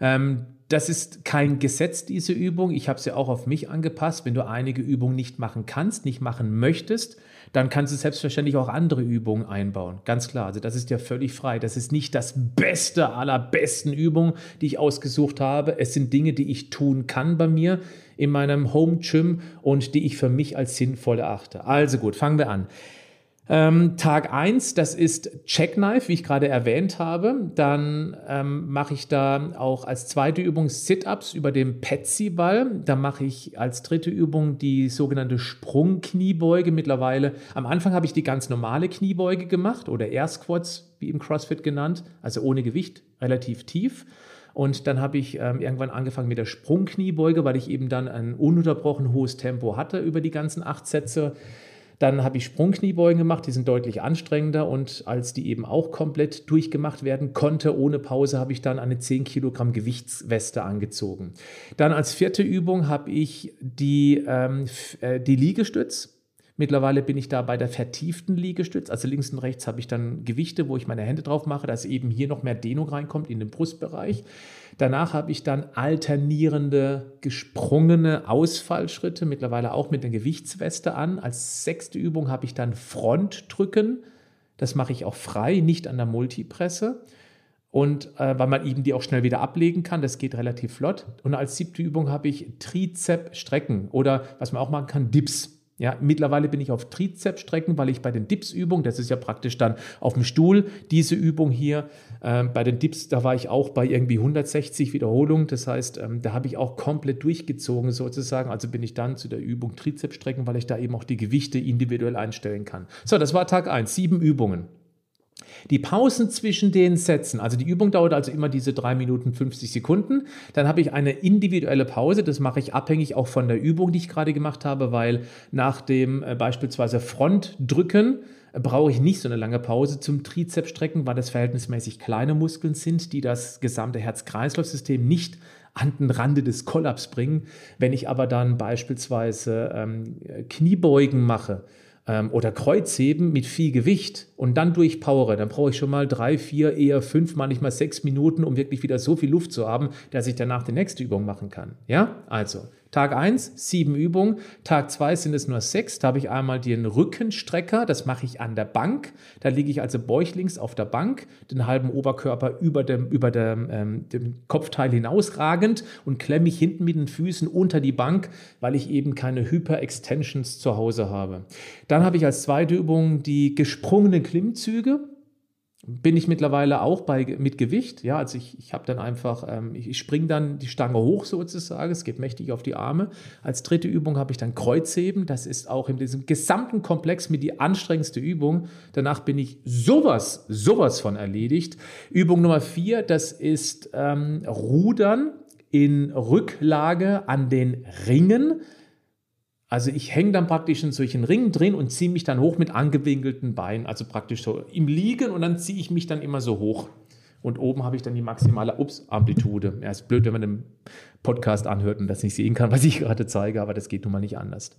[SPEAKER 1] ähm, das ist kein Gesetz, diese Übung. Ich habe sie auch auf mich angepasst. Wenn du einige Übungen nicht machen kannst, nicht machen möchtest, dann kannst du selbstverständlich auch andere Übungen einbauen. Ganz klar. Also das ist ja völlig frei. Das ist nicht das Beste aller besten Übungen, die ich ausgesucht habe. Es sind Dinge, die ich tun kann bei mir in meinem Home Gym und die ich für mich als sinnvoll erachte. Also gut, fangen wir an. Ähm, Tag 1, das ist Checkknife, wie ich gerade erwähnt habe. Dann ähm, mache ich da auch als zweite Übung Sit-Ups über dem Petsy-Ball. Da mache ich als dritte Übung die sogenannte Sprungkniebeuge. Mittlerweile, am Anfang habe ich die ganz normale Kniebeuge gemacht oder Air Squats, wie im CrossFit genannt, also ohne Gewicht, relativ tief. Und dann habe ich ähm, irgendwann angefangen mit der Sprungkniebeuge, weil ich eben dann ein ununterbrochen hohes Tempo hatte über die ganzen acht Sätze. Dann habe ich Sprungkniebeugen gemacht, die sind deutlich anstrengender und als die eben auch komplett durchgemacht werden konnte, ohne Pause, habe ich dann eine 10 Kilogramm Gewichtsweste angezogen. Dann als vierte Übung habe ich die, ähm, äh, die Liegestütz. Mittlerweile bin ich da bei der vertieften Liegestütz. Also links und rechts habe ich dann Gewichte, wo ich meine Hände drauf mache, dass eben hier noch mehr Dehnung reinkommt in den Brustbereich. Danach habe ich dann alternierende, gesprungene Ausfallschritte, mittlerweile auch mit der Gewichtsweste an. Als sechste Übung habe ich dann Frontdrücken. Das mache ich auch frei, nicht an der Multipresse. Und äh, weil man eben die auch schnell wieder ablegen kann, das geht relativ flott. Und als siebte Übung habe ich Trizep-Strecken oder was man auch machen kann, Dips. Ja, mittlerweile bin ich auf Trizepsstrecken, weil ich bei den Dips-Übungen, das ist ja praktisch dann auf dem Stuhl, diese Übung hier, äh, bei den Dips, da war ich auch bei irgendwie 160 Wiederholungen. Das heißt, ähm, da habe ich auch komplett durchgezogen sozusagen. Also bin ich dann zu der Übung Trizepsstrecken, weil ich da eben auch die Gewichte individuell einstellen kann. So, das war Tag 1, sieben Übungen. Die Pausen zwischen den Sätzen, also die Übung dauert also immer diese 3 Minuten 50 Sekunden. Dann habe ich eine individuelle Pause, das mache ich abhängig auch von der Übung, die ich gerade gemacht habe, weil nach dem äh, beispielsweise Frontdrücken äh, brauche ich nicht so eine lange Pause zum Trizepsstrecken, weil das verhältnismäßig kleine Muskeln sind, die das gesamte Herz-Kreislauf-System nicht an den Rande des Kollaps bringen. Wenn ich aber dann beispielsweise ähm, Kniebeugen mache, ähm, oder Kreuzheben mit viel Gewicht und dann durchpowere, dann brauche ich schon mal drei, vier, eher fünf, manchmal sechs Minuten, um wirklich wieder so viel Luft zu haben, dass ich danach die nächste Übung machen kann. Ja, also Tag 1, sieben Übungen. Tag 2 sind es nur sechs. Da habe ich einmal den Rückenstrecker. Das mache ich an der Bank. Da liege ich also bäuchlings auf der Bank, den halben Oberkörper über dem, über dem, ähm, dem Kopfteil hinausragend und klemme mich hinten mit den Füßen unter die Bank, weil ich eben keine Hyper-Extensions zu Hause habe. Dann habe ich als zweite Übung die gesprungenen Klimmzüge bin ich mittlerweile auch bei, mit Gewicht. Ja, also ich, ich habe dann einfach, ähm, ich, springe dann die Stange hoch sozusagen, es geht mächtig auf die Arme. Als dritte Übung habe ich dann Kreuzheben. Das ist auch in diesem gesamten Komplex mit die anstrengendste Übung. Danach bin ich sowas, sowas von erledigt. Übung Nummer vier, das ist ähm, Rudern in Rücklage an den Ringen. Also ich hänge dann praktisch in solchen Ringen drin und ziehe mich dann hoch mit angewinkelten Beinen, also praktisch so im Liegen und dann ziehe ich mich dann immer so hoch. Und oben habe ich dann die maximale Ups Amplitude. Ja, ist blöd, wenn man den Podcast anhört und das nicht sehen kann, was ich gerade zeige, aber das geht nun mal nicht anders.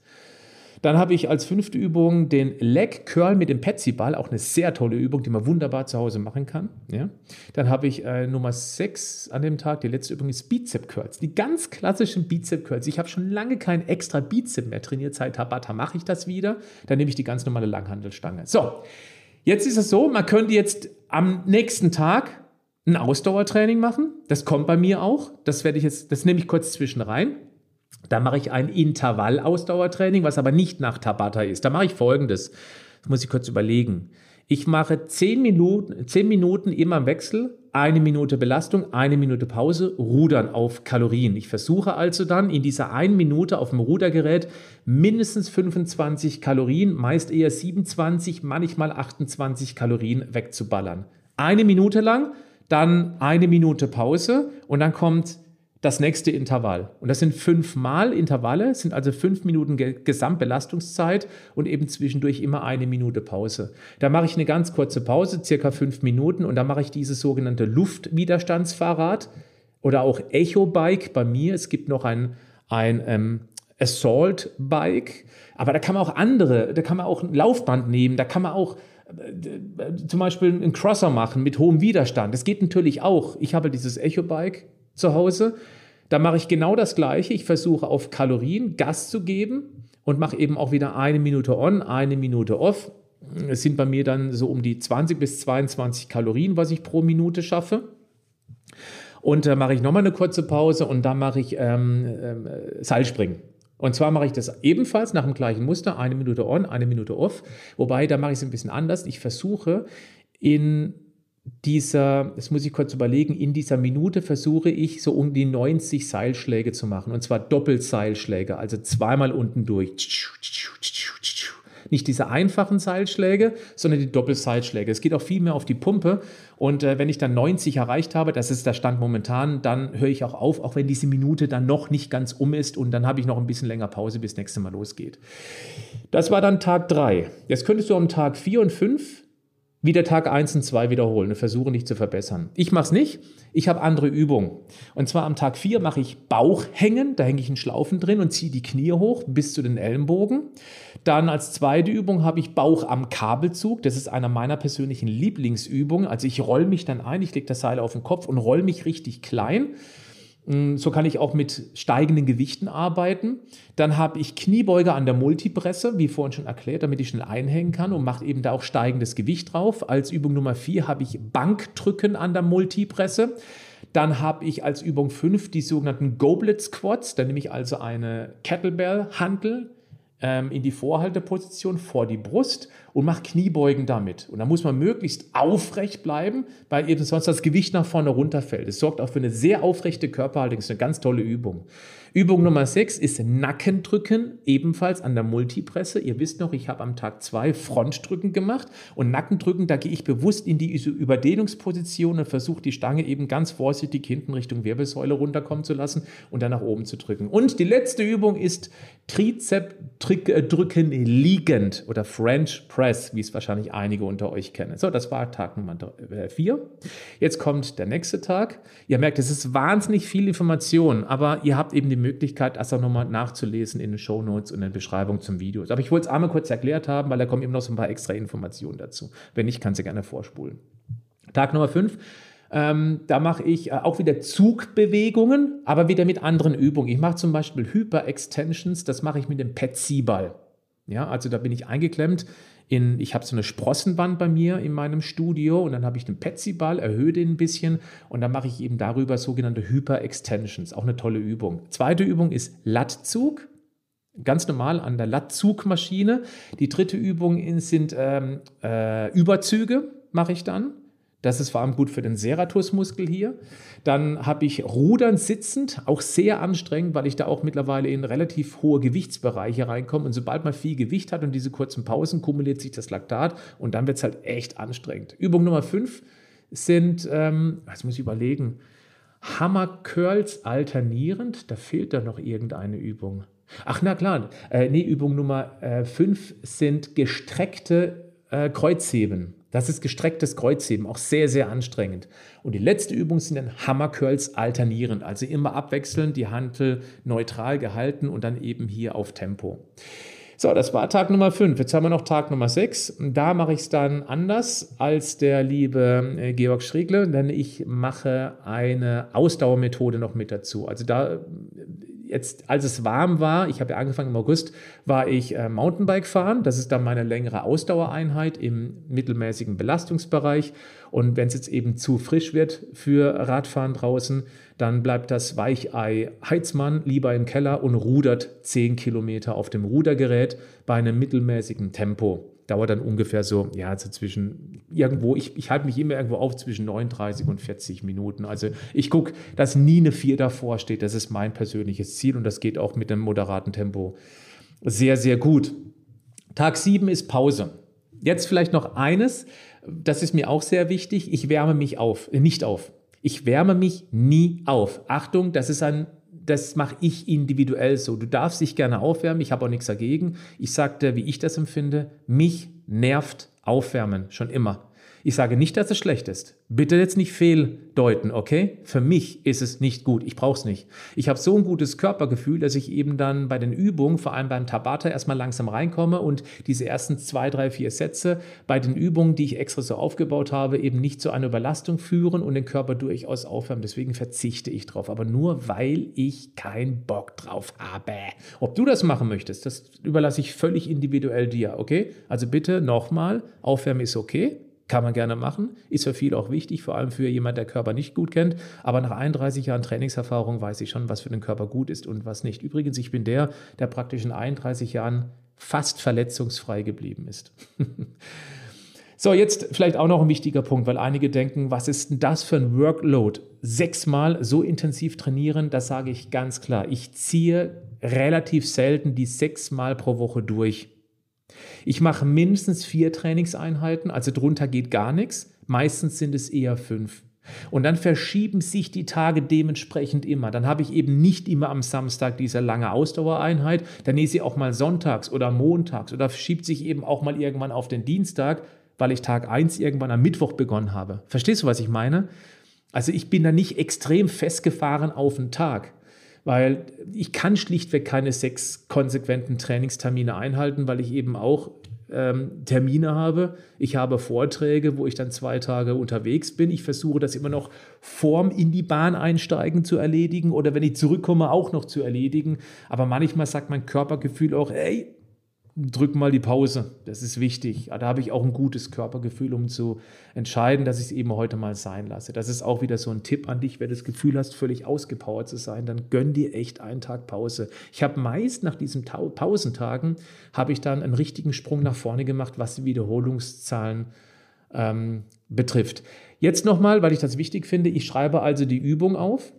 [SPEAKER 1] Dann habe ich als fünfte Übung den Leg Curl mit dem Petsy-Ball, auch eine sehr tolle Übung, die man wunderbar zu Hause machen kann. Ja. Dann habe ich äh, Nummer sechs an dem Tag, die letzte Übung ist Bizep Curls, die ganz klassischen Bizep Curls. Ich habe schon lange kein extra Bizep mehr trainiert, seit Tabata mache ich das wieder. Dann nehme ich die ganz normale Langhandelstange. So, jetzt ist es so, man könnte jetzt am nächsten Tag ein Ausdauertraining machen. Das kommt bei mir auch. Das werde ich jetzt, das nehme ich kurz zwischen rein. Da mache ich ein Intervall-Ausdauertraining, was aber nicht nach Tabata ist. Da mache ich folgendes. Das muss ich kurz überlegen. Ich mache 10 Minuten, 10 Minuten immer im Wechsel, eine Minute Belastung, eine Minute Pause, Rudern auf Kalorien. Ich versuche also dann in dieser einen Minute auf dem Rudergerät mindestens 25 Kalorien, meist eher 27, manchmal 28 Kalorien wegzuballern. Eine Minute lang, dann eine Minute Pause und dann kommt das nächste Intervall. Und das sind fünfmal Intervalle, sind also fünf Minuten Gesamtbelastungszeit und eben zwischendurch immer eine Minute Pause. Da mache ich eine ganz kurze Pause, circa fünf Minuten, und dann mache ich dieses sogenannte Luftwiderstandsfahrrad oder auch Echo-Bike bei mir. Es gibt noch ein, ein ähm, Assault-Bike, aber da kann man auch andere, da kann man auch ein Laufband nehmen, da kann man auch äh, zum Beispiel einen Crosser machen mit hohem Widerstand. Das geht natürlich auch. Ich habe dieses Echo-Bike zu Hause. Da mache ich genau das Gleiche. Ich versuche auf Kalorien Gas zu geben und mache eben auch wieder eine Minute on, eine Minute off. Es sind bei mir dann so um die 20 bis 22 Kalorien, was ich pro Minute schaffe. Und da äh, mache ich nochmal eine kurze Pause und dann mache ich ähm, ähm, Seilspringen. Und zwar mache ich das ebenfalls nach dem gleichen Muster, eine Minute on, eine Minute off. Wobei, da mache ich es ein bisschen anders. Ich versuche in dieser, das muss ich kurz überlegen, in dieser Minute versuche ich so um die 90 Seilschläge zu machen. Und zwar Doppelseilschläge, also zweimal unten durch. Nicht diese einfachen Seilschläge, sondern die Doppelseilschläge. Es geht auch viel mehr auf die Pumpe. Und äh, wenn ich dann 90 erreicht habe, das ist der Stand momentan, dann höre ich auch auf, auch wenn diese Minute dann noch nicht ganz um ist. Und dann habe ich noch ein bisschen länger Pause, bis nächste Mal losgeht. Das war dann Tag 3. Jetzt könntest du am Tag 4 und 5 wieder Tag 1 und 2 wiederholen und versuche nicht zu verbessern. Ich mache es nicht, ich habe andere Übungen. Und zwar am Tag 4 mache ich Bauchhängen, da hänge ich einen Schlaufen drin und ziehe die Knie hoch bis zu den Ellenbogen. Dann als zweite Übung habe ich Bauch am Kabelzug, das ist einer meiner persönlichen Lieblingsübungen. Also ich roll mich dann ein, ich lege das Seil auf den Kopf und roll mich richtig klein so kann ich auch mit steigenden Gewichten arbeiten. Dann habe ich Kniebeuge an der Multipresse, wie vorhin schon erklärt, damit ich schnell einhängen kann und macht eben da auch steigendes Gewicht drauf. Als Übung Nummer vier habe ich Bankdrücken an der Multipresse. Dann habe ich als Übung fünf die sogenannten Goblet Squats. Da nehme ich also eine Kettlebell-Hantel ähm, in die Vorhalteposition vor die Brust und macht Kniebeugen damit. Und da muss man möglichst aufrecht bleiben, weil eben sonst das Gewicht nach vorne runterfällt. Es sorgt auch für eine sehr aufrechte Körperhaltung. Das ist eine ganz tolle Übung. Übung Nummer 6 ist Nackendrücken, ebenfalls an der Multipresse. Ihr wisst noch, ich habe am Tag 2 Frontdrücken gemacht und Nackendrücken, da gehe ich bewusst in die Überdehnungsposition und versuche die Stange eben ganz vorsichtig hinten Richtung Wirbelsäule runterkommen zu lassen und dann nach oben zu drücken. Und die letzte Übung ist Trizep drücken liegend oder French Press Press, wie es wahrscheinlich einige unter euch kennen. So, das war Tag Nummer 4. Äh, Jetzt kommt der nächste Tag. Ihr merkt, es ist wahnsinnig viel Information, aber ihr habt eben die Möglichkeit, das auch nochmal nachzulesen in den Show Notes und in der Beschreibung zum Video. Aber ich wollte es einmal kurz erklärt haben, weil da kommen eben noch so ein paar extra Informationen dazu. Wenn nicht, kannst du gerne vorspulen. Tag Nummer 5. Ähm, da mache ich äh, auch wieder Zugbewegungen, aber wieder mit anderen Übungen. Ich mache zum Beispiel Hyper-Extensions, das mache ich mit dem Pet-C-Ball. Ja, also da bin ich eingeklemmt in, ich habe so eine Sprossenwand bei mir in meinem Studio und dann habe ich den Petsy-Ball, erhöhe den ein bisschen und dann mache ich eben darüber sogenannte Hyper-Extensions. Auch eine tolle Übung. Zweite Übung ist Lattzug. Ganz normal an der Lattzugmaschine. Die dritte Übung sind ähm, äh, Überzüge, mache ich dann. Das ist vor allem gut für den Serratusmuskel hier. Dann habe ich Rudern sitzend, auch sehr anstrengend, weil ich da auch mittlerweile in relativ hohe Gewichtsbereiche reinkomme. Und sobald man viel Gewicht hat und diese kurzen Pausen, kumuliert sich das Laktat und dann wird es halt echt anstrengend. Übung Nummer 5 sind, ähm, jetzt muss ich überlegen, Hammer Curls alternierend. Da fehlt da noch irgendeine Übung. Ach, na klar. Äh, nee, Übung Nummer 5 äh, sind gestreckte äh, Kreuzheben. Das ist gestrecktes Kreuzheben, auch sehr, sehr anstrengend. Und die letzte Übung sind dann Hammercurls alternierend, also immer abwechselnd, die Hantel neutral gehalten und dann eben hier auf Tempo. So, das war Tag Nummer 5. Jetzt haben wir noch Tag Nummer 6. Da mache ich es dann anders als der liebe äh, Georg Schriegle, denn ich mache eine Ausdauermethode noch mit dazu. Also da jetzt, als es warm war, ich habe ja angefangen im August, war ich äh, Mountainbike fahren. Das ist dann meine längere Ausdauereinheit im mittelmäßigen Belastungsbereich. Und wenn es jetzt eben zu frisch wird für Radfahren draußen, dann bleibt das Weichei Heizmann lieber im Keller und rudert 10 Kilometer auf dem Rudergerät bei einem mittelmäßigen Tempo dauert dann ungefähr so, ja, also zwischen irgendwo, ich, ich halte mich immer irgendwo auf zwischen 39 und 40 Minuten. Also ich gucke, dass nie eine 4 davor steht. Das ist mein persönliches Ziel und das geht auch mit einem moderaten Tempo sehr, sehr gut. Tag 7 ist Pause. Jetzt vielleicht noch eines, das ist mir auch sehr wichtig. Ich wärme mich auf, äh, nicht auf. Ich wärme mich nie auf. Achtung, das ist ein das mache ich individuell so. Du darfst dich gerne aufwärmen, ich habe auch nichts dagegen. Ich sagte, wie ich das empfinde, mich nervt Aufwärmen schon immer. Ich sage nicht, dass es schlecht ist. Bitte jetzt nicht fehldeuten, okay? Für mich ist es nicht gut. Ich brauche es nicht. Ich habe so ein gutes Körpergefühl, dass ich eben dann bei den Übungen, vor allem beim Tabata, erstmal langsam reinkomme und diese ersten zwei, drei, vier Sätze bei den Übungen, die ich extra so aufgebaut habe, eben nicht zu einer Überlastung führen und den Körper durchaus aufwärmen. Deswegen verzichte ich drauf. Aber nur, weil ich keinen Bock drauf habe. Ob du das machen möchtest, das überlasse ich völlig individuell dir, okay? Also bitte nochmal, Aufwärmen ist okay. Kann man gerne machen, ist für viele auch wichtig, vor allem für jemand, der Körper nicht gut kennt. Aber nach 31 Jahren Trainingserfahrung weiß ich schon, was für den Körper gut ist und was nicht. Übrigens, ich bin der, der praktisch in 31 Jahren fast verletzungsfrei geblieben ist. <laughs> so, jetzt vielleicht auch noch ein wichtiger Punkt, weil einige denken, was ist denn das für ein Workload? Sechsmal so intensiv trainieren, das sage ich ganz klar. Ich ziehe relativ selten die sechsmal pro Woche durch. Ich mache mindestens vier Trainingseinheiten, also drunter geht gar nichts. Meistens sind es eher fünf. Und dann verschieben sich die Tage dementsprechend immer. Dann habe ich eben nicht immer am Samstag diese lange Ausdauereinheit. Dann ist sie auch mal sonntags oder montags oder schiebt sich eben auch mal irgendwann auf den Dienstag, weil ich Tag 1 irgendwann am Mittwoch begonnen habe. Verstehst du, was ich meine? Also ich bin da nicht extrem festgefahren auf den Tag weil ich kann schlichtweg keine sechs konsequenten Trainingstermine einhalten, weil ich eben auch ähm, Termine habe. Ich habe Vorträge, wo ich dann zwei Tage unterwegs bin. Ich versuche das immer noch vorm in die Bahn einsteigen zu erledigen oder wenn ich zurückkomme auch noch zu erledigen. Aber manchmal sagt mein Körpergefühl auch, ey, drück mal die Pause. Das ist wichtig. Da habe ich auch ein gutes Körpergefühl, um zu entscheiden, dass ich es eben heute mal sein lasse. Das ist auch wieder so ein Tipp an dich, wenn du das Gefühl hast, völlig ausgepowert zu sein, dann gönn dir echt einen Tag Pause. Ich habe meist nach diesen Pausentagen, habe ich dann einen richtigen Sprung nach vorne gemacht, was die Wiederholungszahlen ähm, betrifft. Jetzt nochmal, weil ich das wichtig finde, ich schreibe also die Übung auf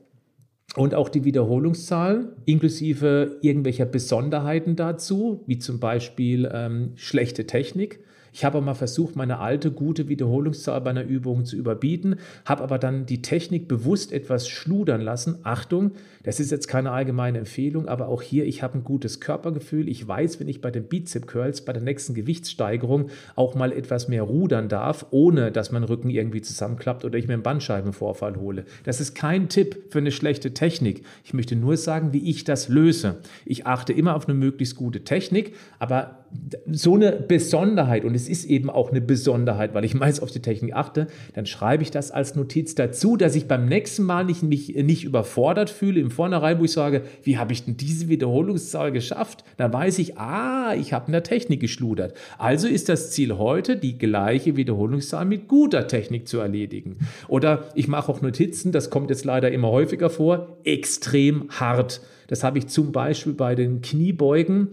[SPEAKER 1] und auch die Wiederholungszahl inklusive irgendwelcher Besonderheiten dazu, wie zum Beispiel ähm, schlechte Technik. Ich habe mal versucht, meine alte gute Wiederholungszahl bei einer Übung zu überbieten, habe aber dann die Technik bewusst etwas schludern lassen. Achtung, das ist jetzt keine allgemeine Empfehlung, aber auch hier, ich habe ein gutes Körpergefühl. Ich weiß, wenn ich bei den Bizep Curls bei der nächsten Gewichtssteigerung auch mal etwas mehr rudern darf, ohne dass mein Rücken irgendwie zusammenklappt oder ich mir einen Bandscheibenvorfall hole. Das ist kein Tipp für eine schlechte Technik. Ich möchte nur sagen, wie ich das löse. Ich achte immer auf eine möglichst gute Technik, aber so eine Besonderheit, und es ist eben auch eine Besonderheit, weil ich <laughs> meist auf die Technik achte, dann schreibe ich das als Notiz dazu, dass ich beim nächsten Mal nicht, mich nicht überfordert fühle im Vornherein, wo ich sage, wie habe ich denn diese Wiederholungszahl geschafft? Dann weiß ich, ah, ich habe in der Technik geschludert. Also ist das Ziel heute, die gleiche Wiederholungszahl mit guter Technik zu erledigen. Oder ich mache auch Notizen, das kommt jetzt leider immer häufiger vor, extrem hart. Das habe ich zum Beispiel bei den Kniebeugen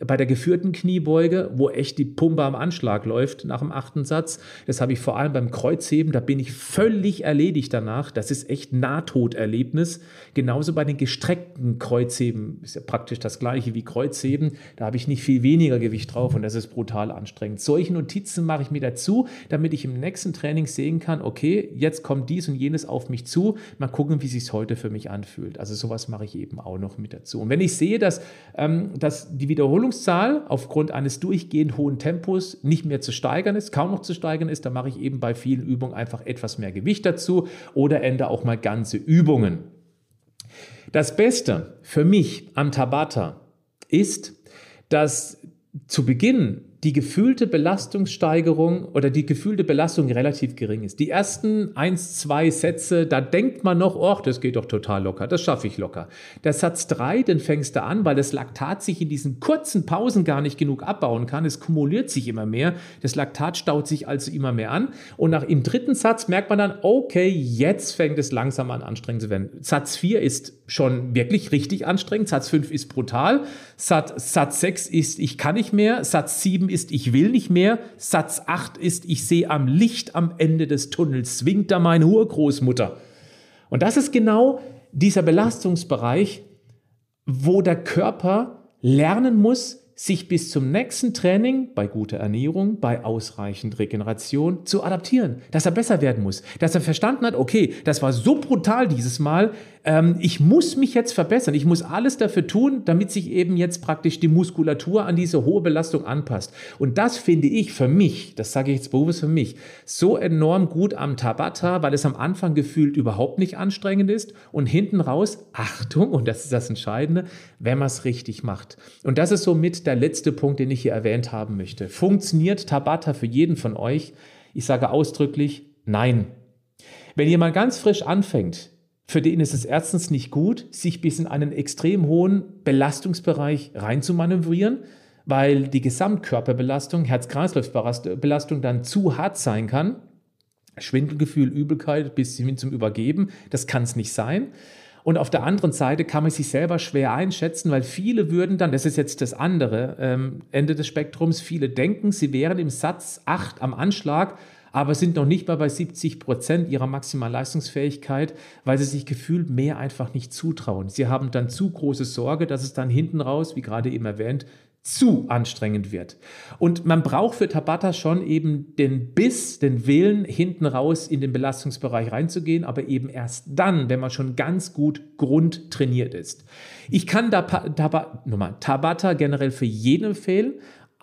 [SPEAKER 1] bei der geführten Kniebeuge, wo echt die Pumpe am Anschlag läuft nach dem achten Satz. Das habe ich vor allem beim Kreuzheben, da bin ich völlig erledigt danach. Das ist echt Nahtoderlebnis. Genauso bei den gestreckten Kreuzheben ist ja praktisch das gleiche wie Kreuzheben. Da habe ich nicht viel weniger Gewicht drauf und das ist brutal anstrengend. Solche Notizen mache ich mir dazu, damit ich im nächsten Training sehen kann, okay, jetzt kommt dies und jenes auf mich zu. Mal gucken, wie sich es heute für mich anfühlt. Also sowas mache ich eben auch noch mit dazu. Und wenn ich sehe, dass, ähm, dass die Wiederholung Wiederholungszahl aufgrund eines durchgehend hohen Tempos nicht mehr zu steigern ist, kaum noch zu steigern ist, dann mache ich eben bei vielen Übungen einfach etwas mehr Gewicht dazu oder ändere auch mal ganze Übungen. Das Beste für mich am Tabata ist, dass zu Beginn die gefühlte Belastungssteigerung oder die gefühlte Belastung relativ gering ist. Die ersten eins, zwei Sätze, da denkt man noch, oh, das geht doch total locker, das schaffe ich locker. Der Satz drei, den fängst du an, weil das Laktat sich in diesen kurzen Pausen gar nicht genug abbauen kann. Es kumuliert sich immer mehr. Das Laktat staut sich also immer mehr an. Und nach im dritten Satz merkt man dann, okay, jetzt fängt es langsam an anstrengend zu werden. Satz vier ist schon wirklich richtig anstrengend. Satz fünf ist brutal. Satz, Satz 6 ist, ich kann nicht mehr. Satz 7 ist, ich will nicht mehr. Satz 8 ist, ich sehe am Licht am Ende des Tunnels, zwingt da meine Urgroßmutter. Und das ist genau dieser Belastungsbereich, wo der Körper lernen muss, sich bis zum nächsten Training bei guter Ernährung, bei ausreichend Regeneration zu adaptieren, dass er besser werden muss, dass er verstanden hat, okay, das war so brutal dieses Mal, ähm, ich muss mich jetzt verbessern, ich muss alles dafür tun, damit sich eben jetzt praktisch die Muskulatur an diese hohe Belastung anpasst. Und das finde ich für mich, das sage ich jetzt bewusst für mich, so enorm gut am Tabata, weil es am Anfang gefühlt überhaupt nicht anstrengend ist und hinten raus, <laughs> Achtung, und das ist das Entscheidende, wenn man es richtig macht. Und das ist somit der letzte Punkt, den ich hier erwähnt haben möchte. Funktioniert Tabata für jeden von euch? Ich sage ausdrücklich nein. Wenn jemand ganz frisch anfängt, für den ist es erstens nicht gut, sich bis in einen extrem hohen Belastungsbereich reinzumanövrieren, weil die Gesamtkörperbelastung, Herz-Kreislauf-Belastung dann zu hart sein kann. Schwindelgefühl, Übelkeit bis hin zum Übergeben, das kann es nicht sein. Und auf der anderen Seite kann man sich selber schwer einschätzen, weil viele würden dann, das ist jetzt das andere ähm, Ende des Spektrums, viele denken, sie wären im Satz 8 am Anschlag aber sind noch nicht mal bei 70 Prozent ihrer maximalen Leistungsfähigkeit, weil sie sich gefühlt mehr einfach nicht zutrauen. Sie haben dann zu große Sorge, dass es dann hinten raus, wie gerade eben erwähnt, zu anstrengend wird. Und man braucht für Tabata schon eben den Biss, den Willen, hinten raus in den Belastungsbereich reinzugehen, aber eben erst dann, wenn man schon ganz gut grundtrainiert ist. Ich kann Tabata generell für jeden empfehlen,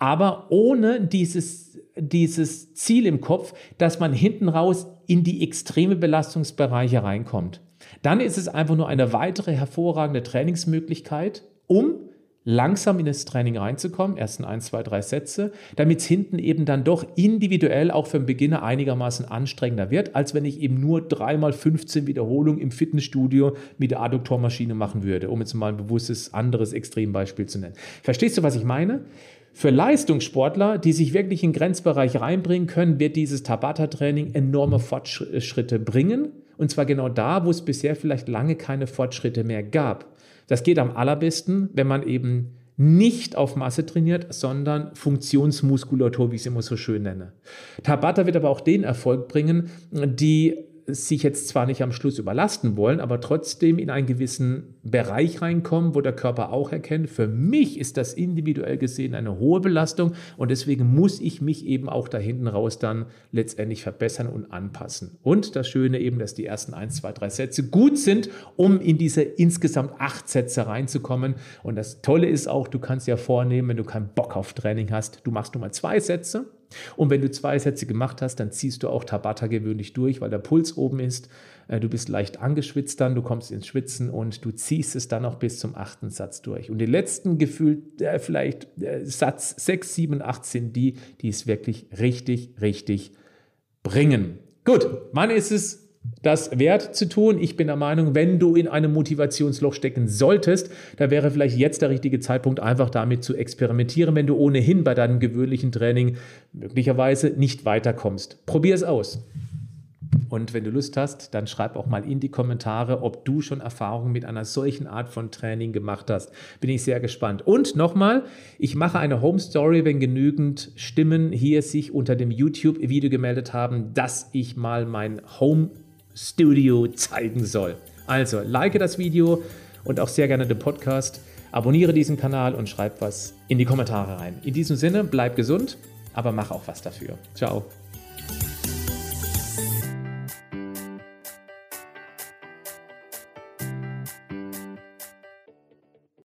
[SPEAKER 1] aber ohne dieses dieses Ziel im Kopf, dass man hinten raus in die extreme Belastungsbereiche reinkommt. Dann ist es einfach nur eine weitere hervorragende Trainingsmöglichkeit, um langsam in das Training reinzukommen, ersten ein, zwei, drei Sätze, damit es hinten eben dann doch individuell auch für den Beginner einigermaßen anstrengender wird, als wenn ich eben nur dreimal 15 Wiederholungen im Fitnessstudio mit der Adduktormaschine machen würde, um jetzt mal ein bewusstes anderes Extrembeispiel zu nennen. Verstehst du, was ich meine? Für Leistungssportler, die sich wirklich in den Grenzbereich reinbringen können, wird dieses Tabata-Training enorme Fortschritte bringen. Und zwar genau da, wo es bisher vielleicht lange keine Fortschritte mehr gab. Das geht am allerbesten, wenn man eben nicht auf Masse trainiert, sondern Funktionsmuskulatur, wie ich es immer so schön nenne. Tabata wird aber auch den Erfolg bringen, die sich jetzt zwar nicht am Schluss überlasten wollen, aber trotzdem in einen gewissen Bereich reinkommen, wo der Körper auch erkennt, für mich ist das individuell gesehen eine hohe Belastung und deswegen muss ich mich eben auch da hinten raus dann letztendlich verbessern und anpassen. Und das Schöne eben, dass die ersten 1, 2, 3 Sätze gut sind, um in diese insgesamt acht Sätze reinzukommen. Und das Tolle ist auch, du kannst ja vornehmen, wenn du keinen Bock auf Training hast, du machst nur mal zwei Sätze und wenn du zwei Sätze gemacht hast, dann ziehst du auch Tabata gewöhnlich durch, weil der Puls oben ist. Äh, du bist leicht angeschwitzt dann, du kommst ins Schwitzen und du ziehst es dann auch bis zum achten Satz durch. Und die letzten gefühlt äh, vielleicht äh, Satz 6, 7, 8 sind die, die es wirklich richtig, richtig bringen. Gut, wann ist es das wert zu tun. Ich bin der Meinung, wenn du in einem Motivationsloch stecken solltest, da wäre vielleicht jetzt der richtige Zeitpunkt, einfach damit zu experimentieren, wenn du ohnehin bei deinem gewöhnlichen Training möglicherweise nicht weiterkommst. Probier es aus. Und wenn du Lust hast, dann schreib auch mal in die Kommentare, ob du schon Erfahrungen mit einer solchen Art von Training gemacht hast. Bin ich sehr gespannt. Und nochmal, ich mache eine Home Story, wenn genügend Stimmen hier sich unter dem YouTube-Video gemeldet haben, dass ich mal mein Home Studio zeigen soll. Also, like das Video und auch sehr gerne den Podcast. Abonniere diesen Kanal und schreib was in die Kommentare rein. In diesem Sinne, bleib gesund, aber mach auch was dafür. Ciao.